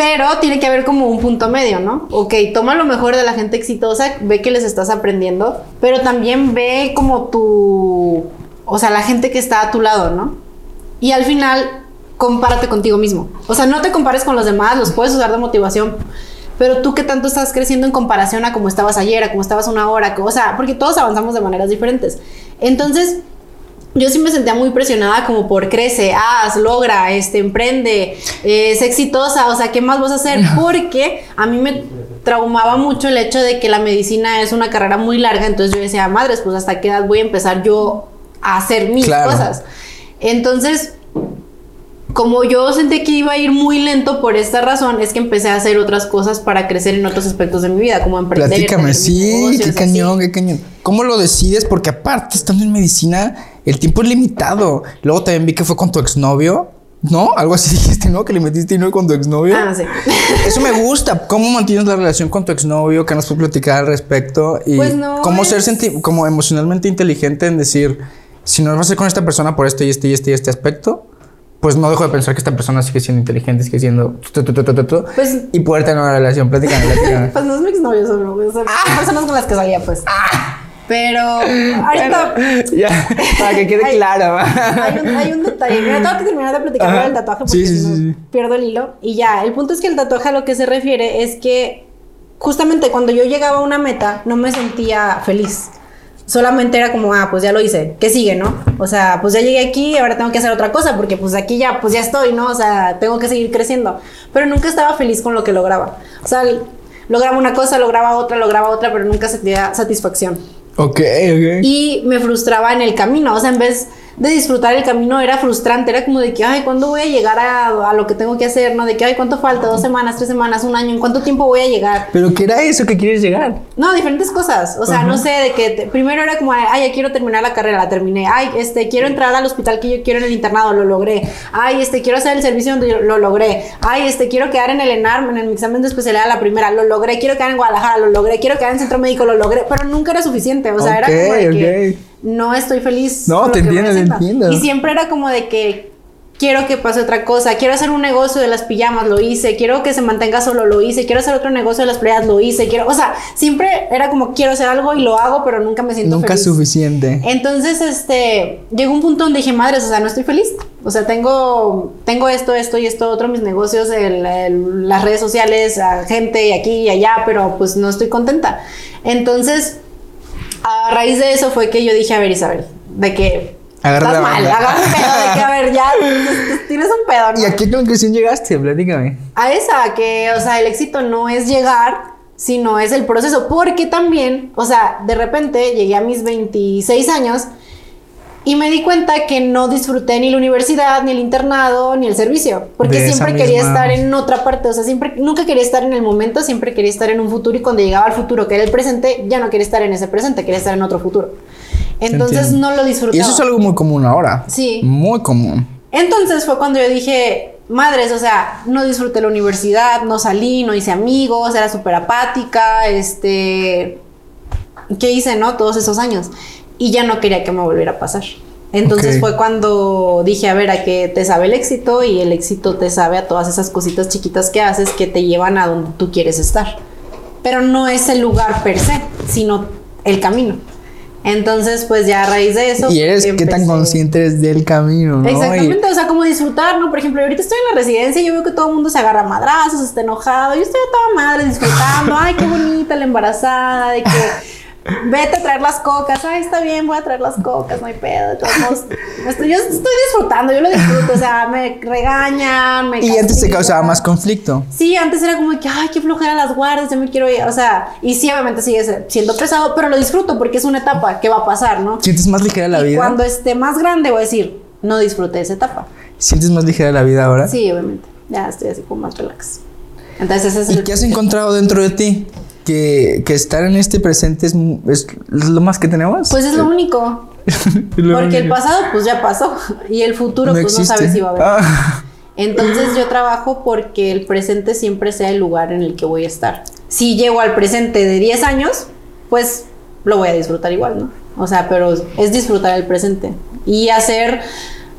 Pero tiene que haber como un punto medio, ¿no? Ok, toma lo mejor de la gente exitosa, ve que les estás aprendiendo, pero también ve como tu, o sea, la gente que está a tu lado, ¿no? Y al final, compárate contigo mismo. O sea, no te compares con los demás, los puedes usar de motivación, pero tú qué tanto estás creciendo en comparación a cómo estabas ayer, a cómo estabas una hora, o sea, porque todos avanzamos de maneras diferentes. Entonces, yo sí me sentía muy presionada como por crece, haz, logra, este, emprende, eh, es exitosa, o sea, ¿qué más vas a hacer? Porque a mí me traumaba mucho el hecho de que la medicina es una carrera muy larga, entonces yo decía, madres, pues hasta qué edad voy a empezar yo a hacer mis Claro. cosas. Entonces, como yo sentí que iba a ir muy lento por esta razón, es que empecé a hacer otras cosas para crecer en otros aspectos de mi vida, como emprender. Platícame, sí, negocios, qué así. cañón, qué cañón. ¿Cómo lo decides? Porque aparte, estando en medicina, el tiempo es limitado. Luego también vi que fue con tu exnovio, ¿no? Algo así dijiste, ¿no? Que le metiste no con tu exnovio. Ah, sí. Eso me gusta. ¿Cómo mantienes la relación con tu exnovio? ¿Qué nos puedes platicar al respecto? Y Pues no, cómo ser es- senti- como emocionalmente inteligente en decir, si no vas a ser con esta persona por este y este y este y este aspecto, pues no dejo de pensar que esta persona sigue siendo inteligente, sigue siendo... tu, tu, tu, Pues- y poder tener una relación. Platícame. Pues no es mi exnovio solo, son personas con las que salía, pues. Pero ahorita ya, para que quede Hay- claro. hay un, hay un detalle. Mira, tengo que terminar de platicar Ajá. del tatuaje porque Sí, sí, si no sí, sí. pierdo el hilo. Y ya, el punto es que el tatuaje a lo que se refiere es que justamente cuando yo llegaba a una meta no me sentía feliz. Solamente era como, ah, pues ya lo hice, ¿qué sigue, no? O sea, pues ya llegué aquí, ahora tengo que hacer otra cosa, porque pues aquí ya, pues ya estoy, ¿no? O sea, tengo que seguir creciendo. Pero nunca estaba feliz con lo que lograba. O sea, lograba una cosa, lograba otra, lograba otra, pero nunca sentía satisfacción. Ok, ok. Y me frustraba en el camino. O sea, en vez de disfrutar el camino, era frustrante. Era como de que, ay, ¿cuándo voy a llegar a, a lo que tengo que hacer? ¿No? De que, ay, ¿cuánto falta? ¿Dos semanas, tres semanas, un año? ¿En cuánto tiempo voy a llegar? ¿Pero qué era eso que quieres llegar? No, diferentes cosas. O sea, no sé, de que te- primero era como, ay, ya quiero terminar la carrera, la terminé. Ay, este, quiero entrar al hospital que yo quiero en el internado, lo logré. Ay, este, quiero hacer el servicio donde yo lo logré. Ay, este, quiero quedar en el ENARM, en el examen de especialidad, la primera, lo logré. Quiero quedar en Guadalajara, lo logré. Quiero quedar en centro médico, lo logré. Pero nunca era suficiente. O sea, era como de que. No estoy feliz. No, con te entiendo, te entiendo. Y siempre era como de que quiero que pase otra cosa, quiero hacer un negocio de las pijamas, lo hice, quiero que se mantenga solo, lo hice, quiero hacer otro negocio de las playas, lo hice, quiero, o sea, siempre era como quiero hacer algo y lo hago, pero nunca me siento Nunca feliz. suficiente. Entonces, este, llegó un punto donde dije, madres, o sea, no estoy feliz. O sea, tengo, tengo esto, esto y esto, otro, mis negocios, el- el- las redes sociales, a gente y aquí y allá, pero pues no estoy contenta. Entonces, a raíz de eso fue que yo dije, a ver, Isabel, de que Agarra estás mal, haga un pedo, de que, a ver, ya tienes un pedo, ¿no? ¿Y a qué conclusión llegaste? Platícame. a esa, que, o sea, el éxito no es llegar, sino es el proceso. Porque también, o sea, de repente llegué a mis 26 años y me di cuenta que no disfruté ni la universidad, ni el internado, ni el servicio. Porque De siempre quería misma- estar en otra parte. O sea, siempre, nunca quería estar en el momento, siempre quería estar en un futuro. Y cuando llegaba al futuro, que era el presente, ya no quería estar en ese presente, quería estar en otro futuro. Entonces Entiendo. no lo disfrutaba. Y eso es algo muy común ahora. Sí. Muy común. Entonces fue cuando yo dije, madres, o sea, no disfruté la universidad, no salí, no hice amigos, era súper apática, este, ¿qué hice, no? Todos esos años. Y ya no quería que me volviera a pasar. Entonces fue cuando dije, a ver, a qué te sabe el éxito y el éxito te sabe a todas esas cositas chiquitas que haces que te llevan a donde tú quieres estar. Pero no es el lugar per se, sino el camino. Entonces, pues ya a raíz de eso... Y eres qué tan consciente eres del camino, ¿no? Exactamente, o sea, como disfrutar, ¿no? Por ejemplo, ahorita estoy en la residencia y yo veo que todo el mundo se agarra a madrazos, está enojado. Yo estoy a toda madre disfrutando. Ay, qué bonita la embarazada, de que vete a traer las cocas. Ay, está bien, voy a traer las cocas, no hay pedo. estoy- yo estoy disfrutando, yo lo disfruto. O sea, me regañan, me Y antes te causaba más conflicto. Sí, antes era como que, ay, qué flojera las guardias, yo me quiero ir. O sea, y sí, obviamente sigue siendo pesado, pero lo disfruto porque es una etapa que va a pasar, ¿no? ¿Sientes más ligera la y vida? cuando esté más grande voy a decir, no disfruté esa etapa. ¿Sientes más ligera la vida ahora? Sí, obviamente. Ya estoy así como más relax. Entonces ese es ¿Y el... qué has encontrado dentro de ti? Que, que estar en este presente es, lo más que tenemos. Pues es lo único. Lo Porque el pasado pues ya pasó. Y el futuro pues no sabes si va a haber. Ah, Entonces yo trabajo porque el presente siempre sea el lugar en el que voy a estar. Si llego al presente de 10 años, pues lo voy a disfrutar igual, ¿no? O sea, pero es disfrutar el presente y hacer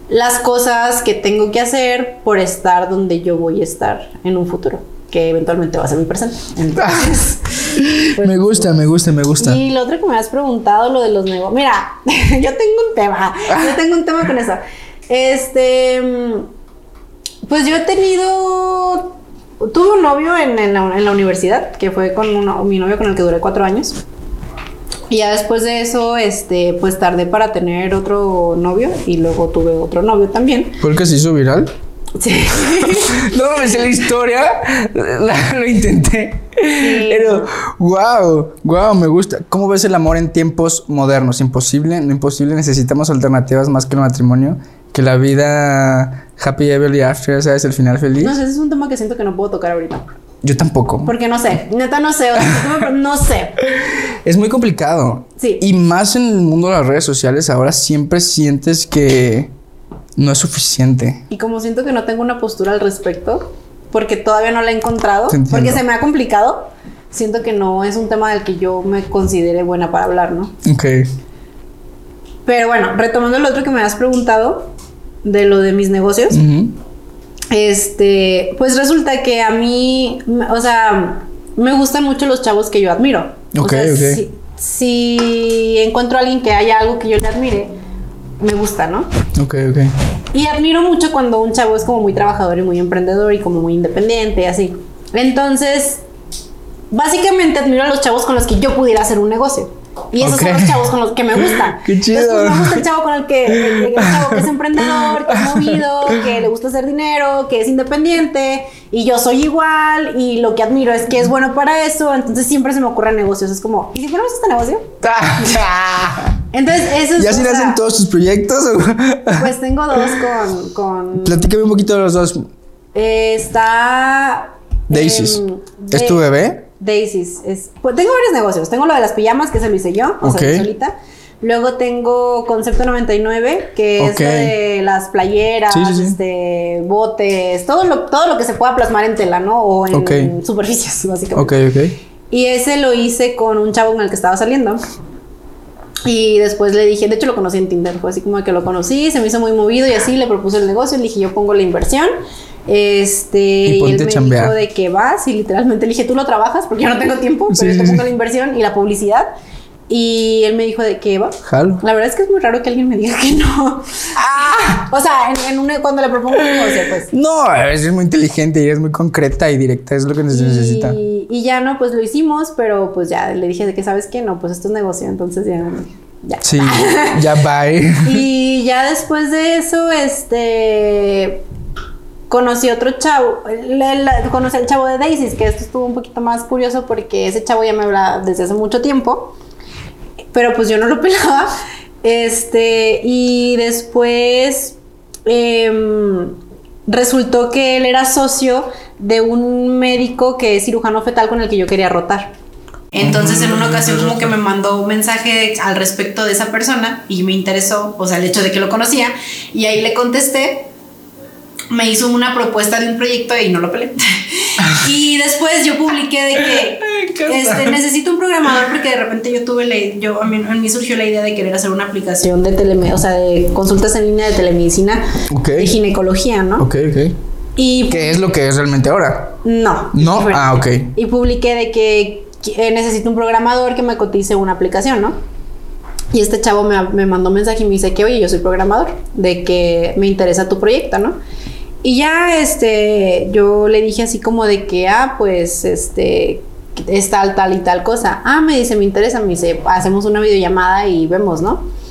las cosas que tengo que hacer por estar donde yo voy a estar en un futuro, que eventualmente va a ser mi presente. Entonces, pues, me gusta, me gusta, me gusta. y lo otro que me has preguntado, lo de los negocios. Mira, yo tengo un tema. Yo tengo un tema con eso. Este. Pues yo he tenido. Tuve un novio en, en la, en la universidad, que fue con uno- mi novio con el que duré cuatro años. Y ya después de eso, este, pues tardé para tener otro novio y luego tuve otro novio también. ¿Por qué se hizo viral? Sí. No, me sé la historia. La- lo intenté. Pero, wow, wow, me gusta. ¿Cómo ves el amor en tiempos modernos? ¿Imposible? ¿No imposible? Necesitamos alternativas más que el matrimonio. Que la vida happy ever after, ¿sabes? El final feliz. No sé, ese es un tema que siento que no puedo tocar ahorita. Yo tampoco. Porque no sé, neta no sé, o sea, no sé. Es muy complicado. Sí. Y más en el mundo de las redes sociales, ahora siempre sientes que no es suficiente. Y como siento que no tengo una postura al respecto, porque todavía no la he encontrado, porque se me ha complicado, siento que no es un tema del que yo me considere buena para hablar, ¿no? Ok. Pero bueno, retomando lo otro que me has preguntado, de lo de mis negocios, este, pues resulta que a mí, o sea, me gustan mucho los chavos que yo admiro. O Ok, sea, ok. Si, si encuentro a alguien que haya algo que yo le admire, me gusta, ¿no? Ok, ok. Y admiro mucho cuando un chavo es como muy trabajador y muy emprendedor y como muy independiente y así. Entonces, básicamente admiro a los chavos con los que yo pudiera hacer un negocio. Y esos son Ok. los chavos con los que me gustan. Qué chido. Entonces, me gusta el chavo con el que, el, el chavo que es emprendedor, que es movido, que le gusta hacer dinero, que es independiente. Y yo soy igual. Y lo que admiro es que es bueno para eso. Entonces siempre se me ocurren negocios. Es como, ¿y si ponemos este negocio? Entonces, eso es. ¿Ya se o sea, hacen todos tus proyectos? Pues tengo dos con. con Platícame un poquito de los dos. eh, está. Daisies. em, ¿Es tu bebé? Daisies. Es, pues tengo varios negocios. Tengo lo de las pijamas, que se lo hice yo, o sea, yo solita. Luego tengo Concepto 99, que Ok. es lo de las playeras, Sí, sí, sí. este, botes, todo lo, todo lo que se pueda plasmar en tela, ¿no? O en superficies, básicamente. Ok, ok. Y ese lo hice con un chavo con el que estaba saliendo. Y después le dije, de hecho lo conocí en Tinder, fue así como que lo conocí, se me hizo muy movido y así le propuse el negocio, le dije, yo pongo la inversión. Este, Y y, él me chambear. dijo de que vas y literalmente le dije, tú lo trabajas porque yo no tengo tiempo, pero Sí, yo sí, te sí. pongo la inversión y la publicidad. Y él me dijo de que va. Jalo. La verdad es que es muy raro que alguien me diga que no. O sea, en, en un- cuando le propongo un negocio, pues. No, eres muy inteligente y eres muy concreta y directa, es lo que se necesita. Y, ya no, pues lo hicimos, pero pues ya le dije de que, ¿sabes qué? No, pues esto es negocio, entonces ya. ya. Sí, ya bye. Y ya después de eso, este. Conocí otro chavo, le- la- conocí al chavo de Daisies, que esto estuvo un poquito más curioso porque ese chavo ya me hablaba desde hace mucho tiempo, pero pues yo no lo pelaba. Este, y después em, resultó que él era socio de un médico que es cirujano fetal con el que yo quería rotar. Entonces en una ocasión como que me mandó un mensaje al respecto de esa persona y me interesó, o sea, el hecho de que lo conocía y ahí le contesté. Me hizo una propuesta de un proyecto y no lo peleé. y después yo publiqué de que este, necesito un programador porque de repente yo tuve la yo a mí, a mí surgió la idea de querer hacer una aplicación de teleme, o sea, de consultas en línea de telemedicina Ok. de ginecología, ¿no? Ok, ok. Y ¿Qué es lo que es realmente ahora? no. ¿No? diferente. Ah, ok. Y publiqué de que eh, necesito un programador que me cotice una aplicación, ¿no? Y este chavo me, me mandó un mensaje y me dice que, oye, yo soy programador, de que me interesa tu proyecto, ¿no? Y ya, este, yo le dije así como de que, ah, pues, este, es tal, tal y tal cosa. Ah, me dice, me interesa, me dice, hacemos una videollamada y vemos, ¿no?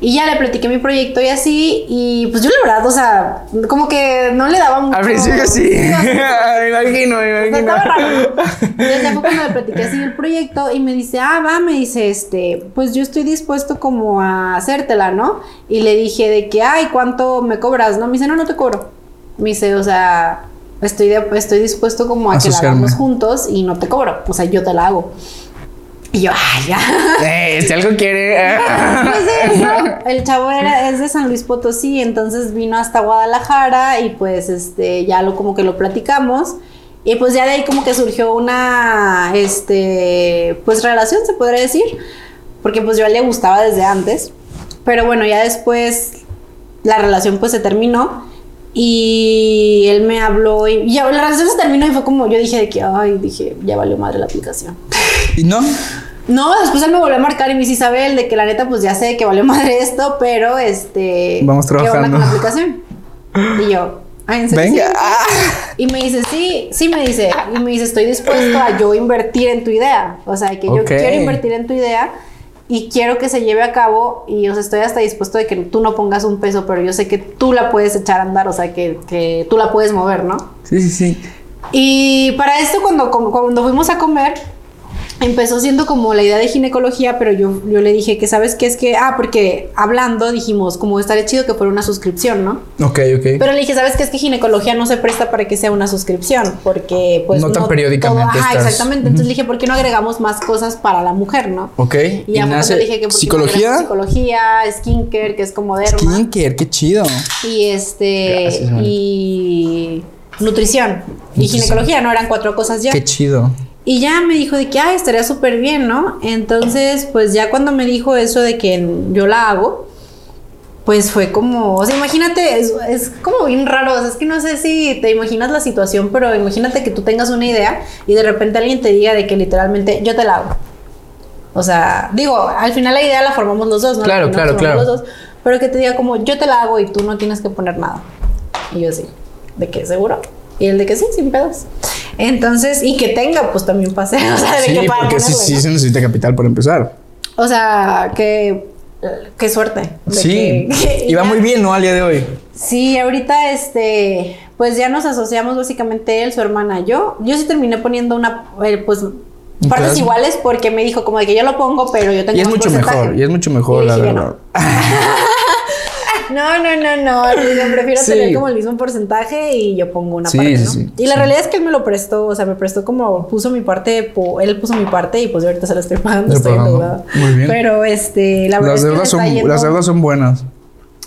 Y ya le platiqué mi proyecto y así, y pues yo la verdad, o sea, como que no le daba mucho... Al principio sí. me imagino, me imagino. estaba raro. Entonces ya cuando le platiqué así el proyecto y me dice, ah, va, me dice, este, pues yo estoy dispuesto como a hacértela, ¿no? Y le dije de que, ay, ¿cuánto me cobras? No, me dice, no, no te cobro. Me dice, o sea, estoy, de- estoy dispuesto como a que la Asociarme. hagamos juntos y no te cobro. O sea, yo te la hago. Y yo, ay, ya. Eh, si algo quiere. Pues sí, ¿no? El chavo era, es de San Luis Potosí, entonces vino hasta Guadalajara y pues este ya lo como que lo platicamos. Y pues ya de ahí como que surgió una este pues relación, se podría decir. Porque pues yo le gustaba desde antes. Pero bueno, ya después la relación pues se terminó. Y él me habló y ya la relación se terminó y fue como yo dije de que ay, dije, ya valió madre la aplicación. ¿Y no? No, después él me volvió a marcar y me dice Isabel de que la neta pues ya sé que valió madre esto, pero este Vamos ¿qué onda trabajando. con la aplicación? Y yo, "Ah, ¿en serio? Venga. Sí". Y me dice, sí, sí me dice, y me dice, estoy dispuesto a yo invertir en tu idea. O sea, que yo quiero invertir en tu idea y quiero que se lleve a cabo y o sea, estoy hasta dispuesto de que tú no pongas un peso, pero yo sé que tú la puedes echar a andar, o sea, que, que tú la puedes mover, ¿no? Sí, sí, sí. Y para esto, cuando, cuando fuimos a comer, empezó siendo como la idea de ginecología, pero yo, yo le dije que, ¿sabes qué? Es que, ah, porque hablando dijimos, como estaría chido que fuera una suscripción, ¿no? Ok, ok. Pero le dije, ¿sabes qué? Es que ginecología no se presta para que sea una suscripción, porque pues... No tan periódicamente todo- Ajá, estás- exactamente. Entonces le dije, ¿por qué no agregamos más cosas para la mujer, no? ok. Y ya le dije que... ¿por qué no ¿Psicología? Psicología, skincare, que es como derma. Skincare, qué chido. Y este... Gracias, y nutrición. Y Nutrición. ginecología, ¿no? Eran cuatro cosas ya. Qué chido. Y ya me dijo de que, ay, estaría súper bien, ¿no? Entonces, pues ya cuando me dijo eso de que yo la hago, pues fue como, o sea, imagínate, es, es como bien raro, o sea, es que no sé si te imaginas la situación, pero imagínate que tú tengas una idea y de repente alguien te diga de que literalmente yo te la hago. O sea, digo, al final la idea la formamos los dos, ¿no? Claro, La claro, claro. los dos, pero que te diga como yo te la hago y tú no tienes que poner nada. Y yo sí, ¿de qué seguro? Y el de que sí, sin pedos. Entonces, y que tenga, pues también pase. O sea, de Sí, que para porque sí, sí se necesita capital para empezar. O sea, que. Qué suerte. de Sí. que- que y va ya- muy bien, ¿no? Al día de hoy. Sí, ahorita este, pues ya nos asociamos básicamente él, su hermana, yo. Yo sí terminé poniendo una, eh, pues partes iguales porque me dijo como de que yo lo pongo, pero yo tengo Y es mucho porcentaje. mejor, y es mucho mejor, Y la dije que verdad. No, no, no, no. digo, prefiero Sí. tener como el mismo porcentaje y yo pongo una Sí, parte, ¿no? sí, y la realidad es que él me lo prestó, o sea, me prestó como puso mi parte, él puso mi parte y pues yo ahorita se la estoy pagando, estoy endeudada. Muy bien. Pero este, la verdad Las es que deudas, son, yendo, las deudas son buenas.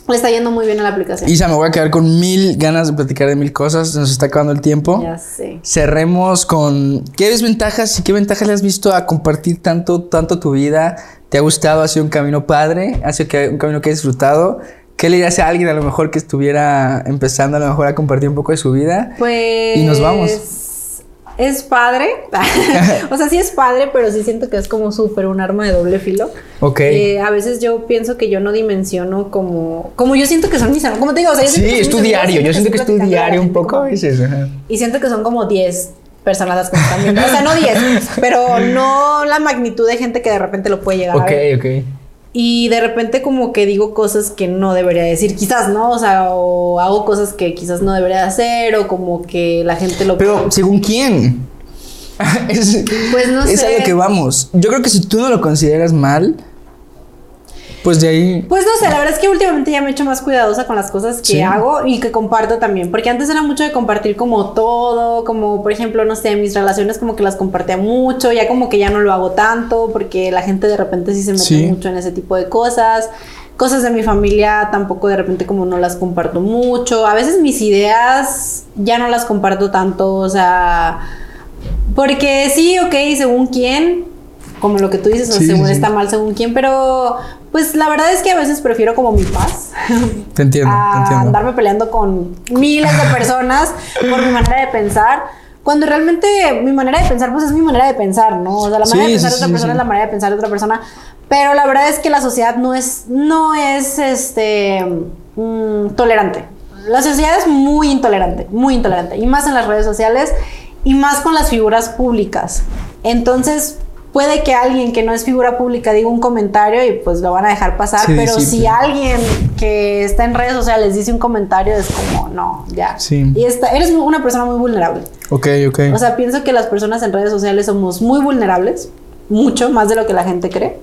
le está yendo muy bien a la aplicación. Isa, me voy a quedar con mil ganas de platicar de mil cosas. Nos está acabando el tiempo. Ya sé. Cerremos con qué desventajas y qué ventajas le has visto a compartir tanto, tanto tu vida. ¿Te ha gustado? ¿Ha sido un camino padre? ¿Ha sido un camino que has disfrutado? ¿Qué le dirías a alguien a lo mejor que estuviera empezando a lo mejor a compartir un poco de su vida? Pues. Y nos vamos. Es padre. o sea, sí es padre, pero sí siento que es como súper un arma de doble filo. Ok. Eh, a veces yo pienso que yo no dimensiono como. Como yo siento que son mis. Como te digo, o sea, yo sí, es tu diario. Yo siento que es tu diario un poco a como- veces. ajá. Y siento que son como 10 personas las que me están viendo. O sea, no 10, pero no la magnitud de gente que de repente lo puede llegar a Ok, ver. ok. Y de repente como que digo cosas que no debería decir, quizás, ¿no? O sea, o hago cosas que quizás no debería hacer, o como que la gente lo... Pero, ¿según quién? es, Pues no es sé. a lo que vamos. Yo creo que si tú no lo consideras mal, pues de ahí. Pues no sé, la verdad es que últimamente ya me he hecho más cuidadosa con las cosas que Sí. hago y que comparto también, porque antes era mucho de compartir como todo, como por ejemplo, no sé, mis relaciones como que las compartía mucho, ya como que ya no lo hago tanto, porque la gente de repente sí se mete Sí. mucho en ese tipo de cosas. Cosas de mi familia tampoco de repente como no las comparto mucho. A veces mis ideas ya no las comparto tanto, o sea, porque sí, ok, según quién, como lo que tú dices, Sí, según sí, está mal según quién, pero pues la verdad es que a veces prefiero como mi paz Te entiendo, te a entiendo. andarme peleando con miles de personas por mi manera de pensar. Cuando realmente mi manera de pensar, pues es mi manera de pensar, ¿no? O sea, la manera Sí, de pensar de otra persona es la manera de pensar de otra persona. Pero la verdad es que la sociedad no es, no es, este, mm, tolerante. La sociedad es muy intolerante, muy intolerante. Y más en las redes sociales y más con las figuras públicas. Entonces, puede que alguien que no es figura pública diga un comentario y pues lo van a dejar pasar, Sí, pero si alguien que está en redes sociales dice un comentario es como, no, ya. Sí. Y está, eres una persona muy vulnerable. Ok, ok. O sea, pienso que las personas en redes sociales somos muy vulnerables, mucho más de lo que la gente cree.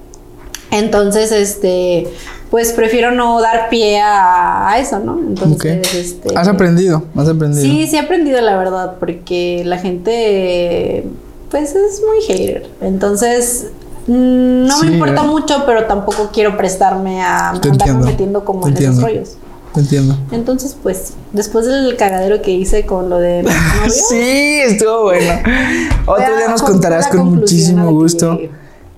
Entonces, este, pues prefiero no dar pie a, a eso, ¿no? Entonces, Ok. este, Has aprendido, has aprendido. Sí, sí he aprendido la verdad, porque la gente, pues es muy hater. Entonces, mm, no Sí, me importa ¿verdad? mucho, pero tampoco quiero prestarme a andarme metiendo como Te en esos entiendo. rollos. Te entiendo. Entonces, pues, después del cagadero que hice con lo de novio, Sí, estuvo bueno. Otro día nos contarás con muchísimo gusto.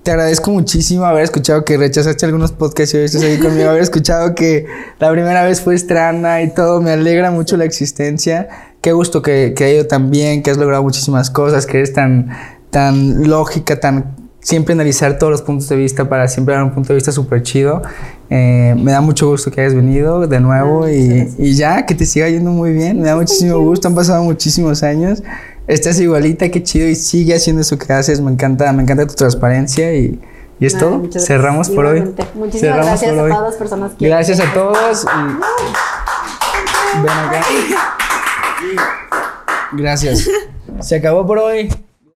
Te agradezco muchísimo haber escuchado que rechazaste algunos podcasts y hoy estás aquí conmigo. Haber escuchado que la primera vez fue estrana y todo. Me alegra mucho la existencia. Qué gusto que, que ha ido tan bien, que has logrado muchísimas cosas, que eres tan, tan lógica, tan siempre analizar todos los puntos de vista para siempre dar un punto de vista súper chido. Eh, me da mucho gusto que hayas venido de nuevo Ah, y, y ya, que te siga yendo muy bien. Me da muchísimo gusto. Han pasado muchísimos años. Estás igualita, qué chido y sigue haciendo eso que haces. Me encanta, me encanta tu transparencia y, y es Ay, todo. Cerramos por hoy. Muchísimas Cerramos gracias por a hoy. todas las personas que- Gracias a todos. y- Ven acá. Gracias. Se acabó por hoy.